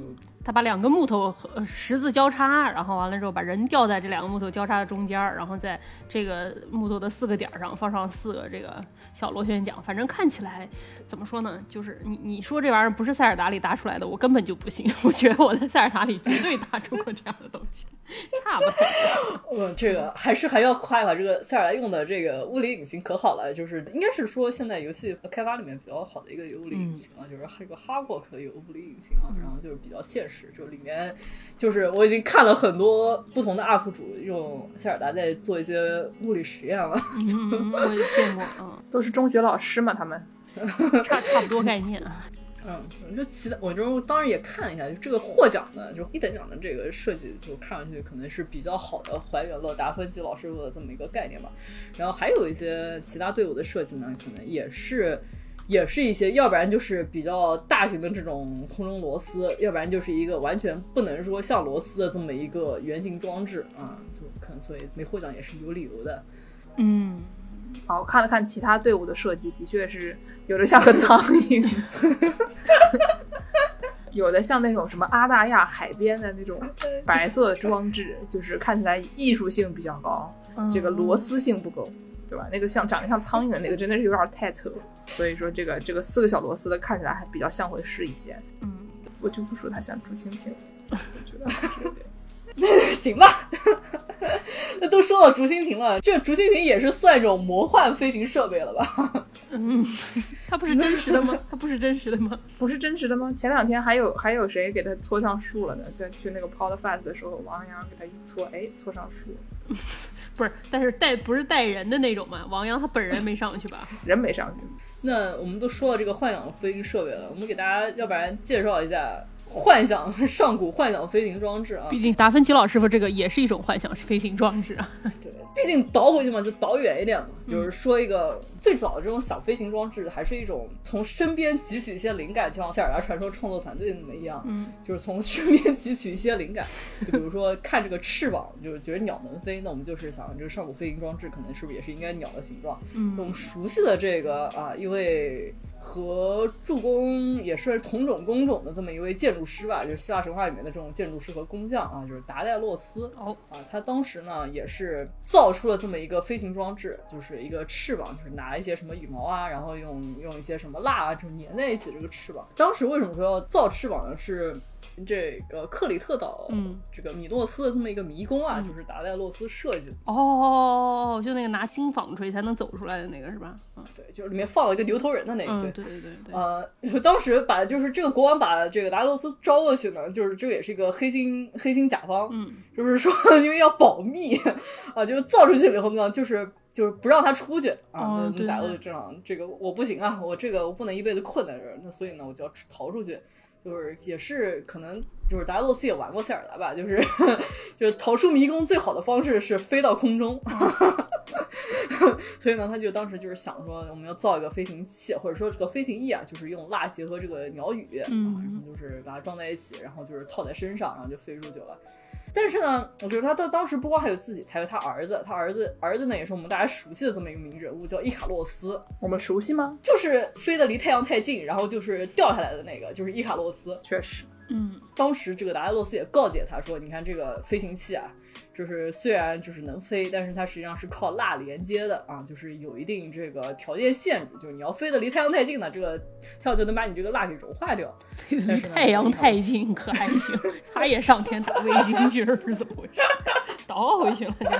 他把两个木头和十字交叉，然后完了之后把人吊在这两个木头交叉的中间儿，然后在这个木头的四个点儿上放上四个这个小螺旋桨。反正看起来怎么说呢，就是你你说这玩意儿不是塞尔达里搭出来的，我根本就不信。我觉得我在塞尔达里绝对打出过这样的东西，差不太多。我这个还是还要夸一夸这个塞尔达用的这个物理引擎可好了，就是应该是说现在游戏开发里面比较好的一个物理引擎啊，就是这个哈沃克的一个物理引擎啊，然后就是比较现实，就里面就是我已经看了很多不同的 UP 主用塞尔达在做一些物理实验了。我也见过，嗯，都是中学老师嘛，他们差差不多概念啊。嗯，就其他，我就当时也看了一下，就这个获奖的，就一等奖的这个设计，就看上去可能是比较好的还原了达芬奇老师的这么一个概念吧。然后还有一些其他队伍的设计呢，可能也是。也是一些，要不然就是比较大型的这种空中螺丝，要不然就是一个完全不能说像螺丝的这么一个圆形装置啊，就可能所以没获奖也是有理由的。嗯，好，我看了看其他队伍的设计，的确是有的像个苍蝇，有的像那种什么阿那亚海边的那种白色装置，就是看起来艺术性比较高，这个螺丝性不够，对吧？那个像长得像苍蝇的那个真的是有点太扯，所以说这个这个四个小螺丝的看起来还比较像回事一些。嗯，我就不说它像竹蜻蜓，我觉得还是有点像。行吧，那都说到竹蜻蜓了，这竹蜻蜓也是算一种魔幻飞行设备了吧？嗯，它不是真实的吗？它不是真实的吗？不是真实的吗？前两天还有还有谁给它搓上树了呢？在去那个 Podfest 的时候，王阳给它一搓，哎，搓上树，不是，但是带不是带人的那种嘛？王阳他本人没上去吧？人没上去。那我们都说了这个幻想飞行设备了，我们给大家要不然介绍一下幻想 上古幻想飞行装置啊。毕竟达芬奇老师傅这个也是一种幻想飞行装置啊。对，毕竟倒回去嘛，就倒远一点嘛。就是说一个最早的这种小飞行装置，还是一种从身边汲取一些灵感，就像塞尔达传说创作团队那么一样，嗯，就是从身边汲取一些灵感。就比如说 看这个翅膀，就是觉得鸟能飞，那我们就是想这个上古飞行装置可能是不是也是应该鸟的形状？嗯我们熟悉的这个啊，一位和助攻也是同种工种的这么一位建筑师吧，就是希腊神话里面的这种建筑师和工匠啊，就是达戴洛斯。哦啊，他当时呢也是造出了这么一个飞行装置，就是一个翅膀，就是拿一些什么羽毛啊，然后用用一些什么蜡啊，就粘在一起这个翅膀。当时为什么说要造翅膀呢？是这个克里特岛，嗯，这个米诺斯的这么一个迷宫啊，就是达戴洛斯设计的。哦，就那个拿金纺锤才能走出来的那个是吧？嗯对，就是里面放了一个牛头人的那个，嗯，对对对对对，呃，当时把就是这个国王把这个达洛斯招过去呢，就是这个也是一个黑心黑心甲方，嗯就是说因为要保密 啊，就造出去了以后呢，就是就是不让他出去啊，那达洛对就这样，这个我不行啊，我这个我不能一辈子困在这儿，那所以呢，我就要逃出去。就是也是可能就是达洛斯也玩过塞尔达吧，就是就是逃出迷宫最好的方式是飞到空中，所以呢，他就当时就是想说我们要造一个飞行器，或者说这个飞行翼啊，就是用蜡结合这个鸟羽，嗯啊然后就是把它装在一起，然后就是套在身上，然后就飞出去了。但是呢，我觉得他他当时不光还有自己，还有他儿子，他儿子儿子呢也是我们大家熟悉的这么一个名人物，叫伊卡洛斯，我们熟悉吗？就是飞得离太阳太近，然后就是掉下来的那个，就是伊卡洛斯。确实，嗯当时这个达埃洛斯也告诫他说：“你看这个飞行器啊，就是虽然就是能飞，但是它实际上是靠蜡连接的啊，就是有一定这个条件限制，就是你要飞得离太阳太近呢，这个太阳就能把你这个蜡给融化掉。离太阳太近可还行，他也上天打卫星去了是怎么回事？倒回去了这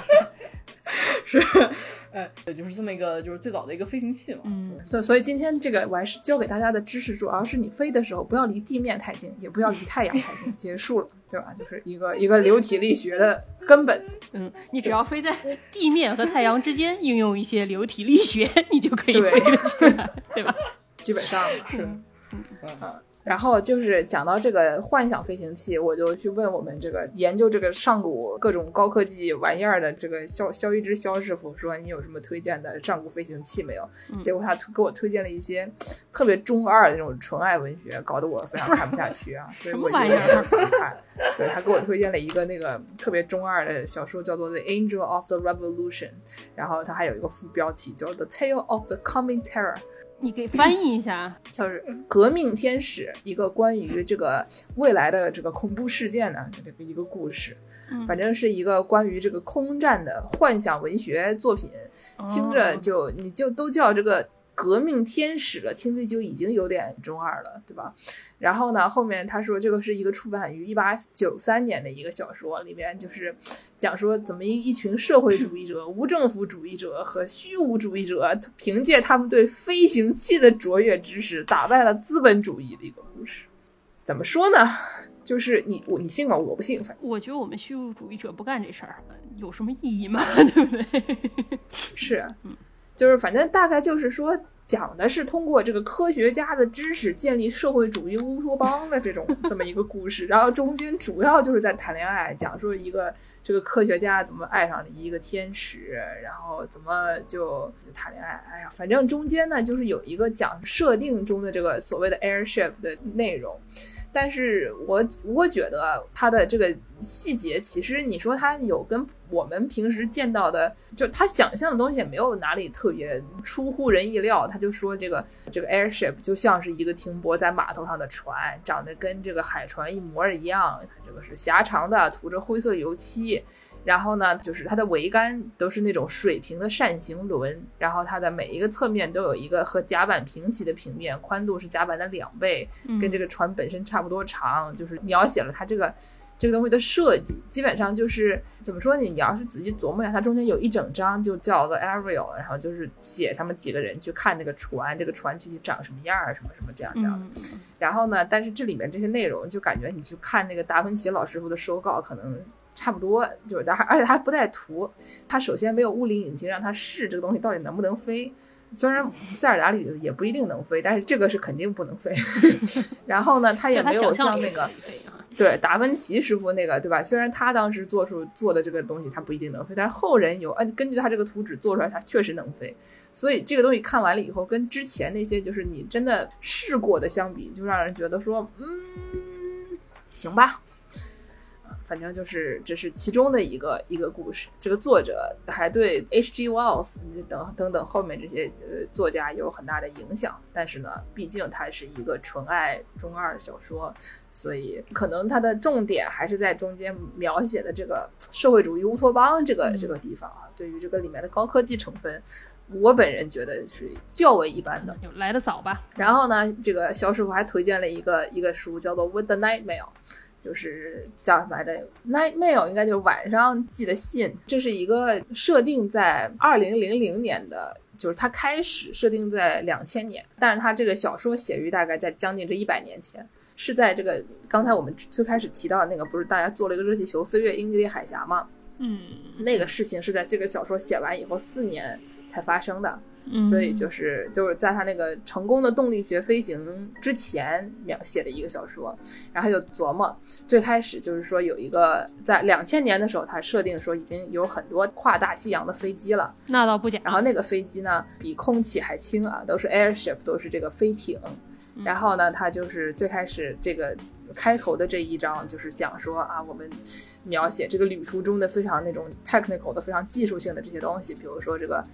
是。是，哎，对，就是这么一个就是最早的一个飞行器嘛。嗯，所所以今天这个我还是教给大家的知识，主要是你飞的时候不要离地面太近，也不要离 太阳太近，结束了，对吧？就是一个一个流体力学的根本。嗯，你只要飞在地面和太阳之间，应用一些流体力学，你就可以对飞得起来，对吧？基本上是，然后就是讲到这个幻想飞行器，我就去问我们这个研究这个上古各种高科技玩意儿的这个肖肖一之肖师傅，说你有什么推荐的上古飞行器没有？嗯结果他推给我推荐了一些特别中二的那种纯爱文学，搞得我非常看不下去啊，所以我就什么玩意儿仔细看。对他给我推荐了一个那个特别中二的小说，叫做《The Angel of the Revolution》，然后它还有一个副标题叫《The Tale of the Coming Terror》。你给翻译一下。就是革命天使，一个关于这个未来的这个恐怖事件的，这个一个故事，嗯。反正是一个关于这个空战的幻想文学作品，听着哦就你就都叫这个革命天使了，听着就已经有点中二了，对吧？然后呢，后面他说这个是一个出版于一八九三年的一个小说，里面就是讲说怎么一一群社会主义者、无政府主义者和虚无主义者，凭借他们对飞行器的卓越知识，打败了资本主义的一个故事。怎么说呢？就是你我你信吗？我不信，反正我觉得我们虚无主义者不干这事儿，有什么意义吗？对不对？是，就是反正大概就是说，讲的是通过这个科学家的知识建立社会主义乌托邦的这种 这么一个故事，然后中间主要就是在谈恋爱，讲述一个这个科学家怎么爱上了一个天使，然后怎么就谈恋爱。哎呀，反正中间呢就是有一个讲设定中的这个所谓的 airship 的内容。但是我我觉得它的这个细节，其实你说它有跟我们平时见到的，就他想象的东西也没有哪里特别出乎人意料。他就说这个这个 airship 就像是一个停泊在码头上的船，长得跟这个海船一模一样，这个是狭长的，涂着灰色油漆。然后呢，就是它的桅杆都是那种水平的扇形轮，然后它的每一个侧面都有一个和甲板平齐的平面，宽度是甲板的两倍，跟这个船本身差不多长，就是描写了它这个这个东西的设计。基本上就是怎么说呢？你要是仔细琢磨一下，它中间有一整章就叫做 Ariel，然后就是写他们几个人去看那个船，这个船具体长什么样儿，什么什么这样这样的。嗯，然后呢，但是这里面这些内容就感觉你去看那个达芬奇老师傅的手稿，可能差不多，就是他，而且他还不带图。它首先没有物理引擎让它试这个东西到底能不能飞。虽然塞尔达里也不一定能飞，但是这个是肯定不能飞。然后呢，他也没有像那个。对达芬奇师傅那个，对吧？虽然他当时做出做的这个东西，他不一定能飞，但是后人有按根据他这个图纸做出来，他确实能飞。所以这个东西看完了以后，跟之前那些就是你真的试过的相比，就让人觉得说，嗯，行吧。啊反反正就是这是其中的一个一个故事。这个作者还对 H.G. Wells 等等等后面这些呃作家有很大的影响，但是呢，毕竟它是一个纯爱中二小说，所以可能它的重点还是在中间描写的这个社会主义乌托邦这个这个地方啊。对于这个里面的高科技成分，我本人觉得是较为一般的。有来的早吧？然后呢，这个肖师傅还推荐了一个一个书，叫做《With the Night Mail》，就是叫什么来着？《Night Mail》应该就是晚上寄的信。这是一个设定在二零零零年的，就是它开始设定在两千年，但是它这个小说写于大概在将近这一百年前，是在这个刚才我们最开始提到的那个，不是大家做了一个热气球飞越英吉利海峡吗？嗯，那个事情是在这个小说写完以后四年才发生的。嗯所以就是就是在他那个成功的动力学飞行之前描写的一个小说，然后他就琢磨，最开始就是说有一个在两千年的时候，他设定说已经有很多跨大西洋的飞机了，那倒不假。然后那个飞机呢比空气还轻啊，都是 airship，都是这个飞艇。然后呢，他就是最开始这个开头的这一章就是讲说啊，我们描写这个旅途中的非常那种 technical 的、非常技术性的这些东西，比如说这个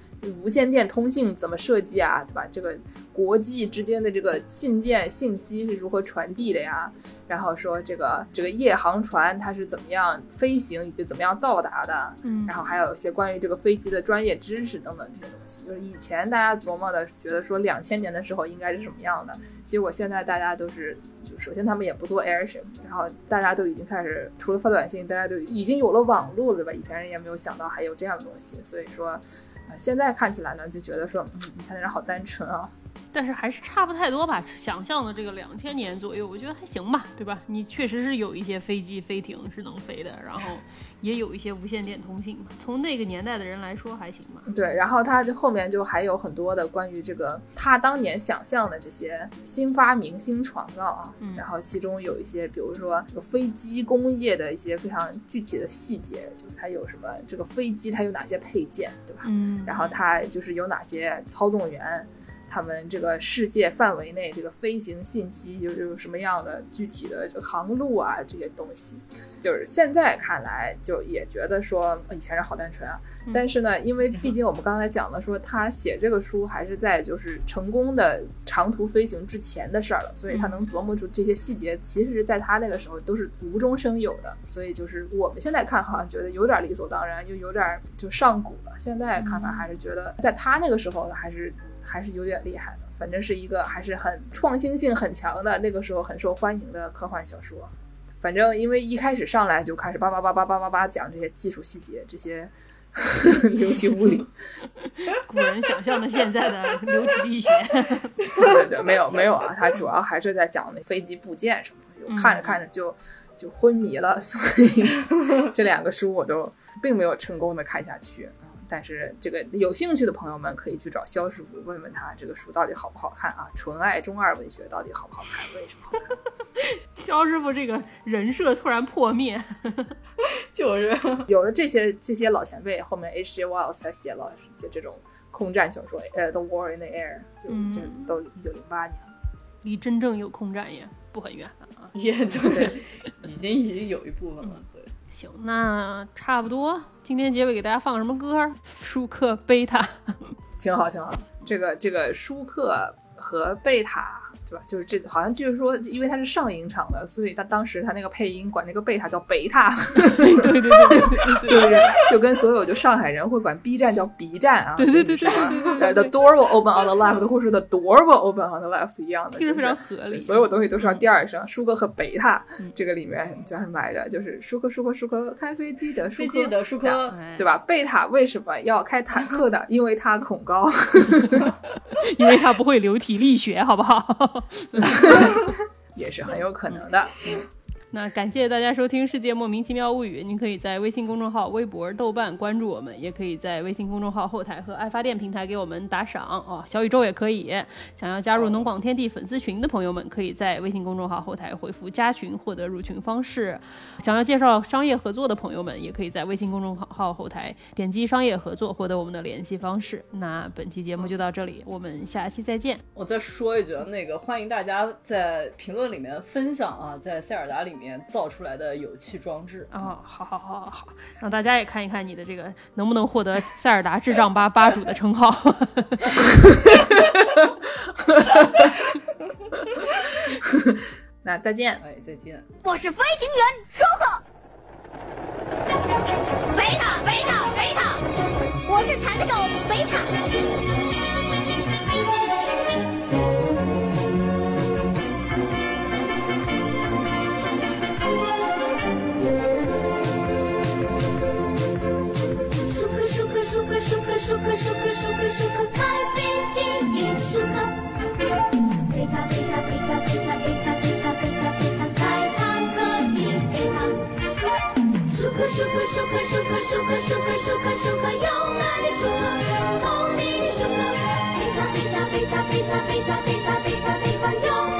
无线电通信怎么设计啊，对吧？这个国际之间的这个信件信息是如何传递的呀？然后说这个这个夜航船它是怎么样飞行以及怎么样到达的，嗯然后还有一些关于这个飞机的专业知识等等这些东西，就是以前大家琢磨的，觉得说两千年的时候应该是什么样的，结果现在大家都是，就首先他们也不做 airship，然后大家都已经开始除了发短信，大家都已经有了网络了，对吧？以前人也没有想到还有这样的东西，所以说，啊、现在看起来呢，就觉得说，嗯，以前的人好单纯啊，但是还是差不太多吧，想象的这个两千年左右，我觉得还行吧，对吧？你确实是有一些飞机、飞艇是能飞的，然后 也有一些无线电通信嘛。从那个年代的人来说，还行吧。对，然后他就后面就还有很多的关于这个他当年想象的这些新发明、新创造啊，嗯然后其中有一些，比如说这个飞机工业的一些非常具体的细节，就是它有什么这个飞机它有哪些配件，对吧？嗯然后它就是有哪些操纵员，他们这个世界范围内这个飞行信息有有什么样的具体的航路啊这些东西，就是现在看来就也觉得说以前人好单纯啊，嗯。但是呢，因为 毕竟我们刚才讲了说他写这个书还是在就是成功的长途飞行之前的事儿了，所以他能琢磨出这些细节，其实是在他那个时候都是无中生有的，所以就是我们现在看好像觉得有点理所当然，又有点就上古了，现在看看还是觉得在他那个时候还是还是有点厉害的，反正是一个还是很创新性很强的，那个时候很受欢迎的科幻小说。反正因为一开始上来就开始叭叭叭叭叭叭叭讲这些技术细节，这些 流体物理，古人想象的现在的流体力学，对 对对，没有没有啊，他主要还是在讲那飞机部件什么的，看着看着就就昏迷了，所以 这两个书我都并没有成功的看下去。嗯但是这个有兴趣的朋友们可以去找肖师傅问问他这个书到底好不好看啊？纯爱中二文学到底好不好看？为什么好看？肖师傅这个人设突然破灭。就是有了这些这些老前辈，后面 H.G. Wells 才写了这这种空战小说，呃，《The War in the Air》，就就这都一九零八年了。离真正有空战也不很远了啊。也对，已经已经有一部分了，对。行，那差不多。今天结尾给大家放什么歌？舒克贝塔。挺好，挺好。这个这个舒克和贝塔，对吧？就是这好像据说，因为它是上影厂的，所以他当时他那个配音管那个贝塔叫贝塔，对对对对就是就跟所有就上海人会管 B 站叫 B 站啊，对对对对对对 The door will open on the left，或者说 The door will open on the left 一样的，就是非常合理。所有东西都是要第二声。舒克和贝塔这个里面叫什么来着？就是舒克舒克舒克开飞机的舒克的舒克，对吧？贝塔为什么要开坦克的？因为他恐高。因为他不会流体力学，好不好？也是很有可能的。那感谢大家收听《世界莫名其妙物语》，您可以在微信公众号、微博、豆瓣关注我们，也可以在微信公众号后台和爱发电平台给我们打赏哦。小宇宙也可以。想要加入农广天地粉丝群的朋友们，可以在微信公众号后台回复“加群”获得入群方式。想要介绍商业合作的朋友们，也可以在微信公众号后台点击“商业合作”获得我们的联系方式。那本期节目就到这里，我们下期再见。我再说一句，那个欢迎大家在评论里面分享啊，在塞尔达里面造出来的有趣装置。哦，好好好好好，让大家也看一看你的这个能不能获得塞尔达智障吧吧主的称号。那再见。哎，再见。我是飞行员舒克。贝塔，贝塔，贝塔，我是弹手贝塔。舒克舒克舒克开飞机一舒克，贝塔贝塔贝塔贝塔贝塔贝塔贝塔贝塔开坦克一贝塔，舒克舒克舒克舒克舒克舒克舒克舒克勇敢的舒克，聪明的舒克，贝塔贝塔贝塔贝塔贝塔贝塔贝塔贝塔勇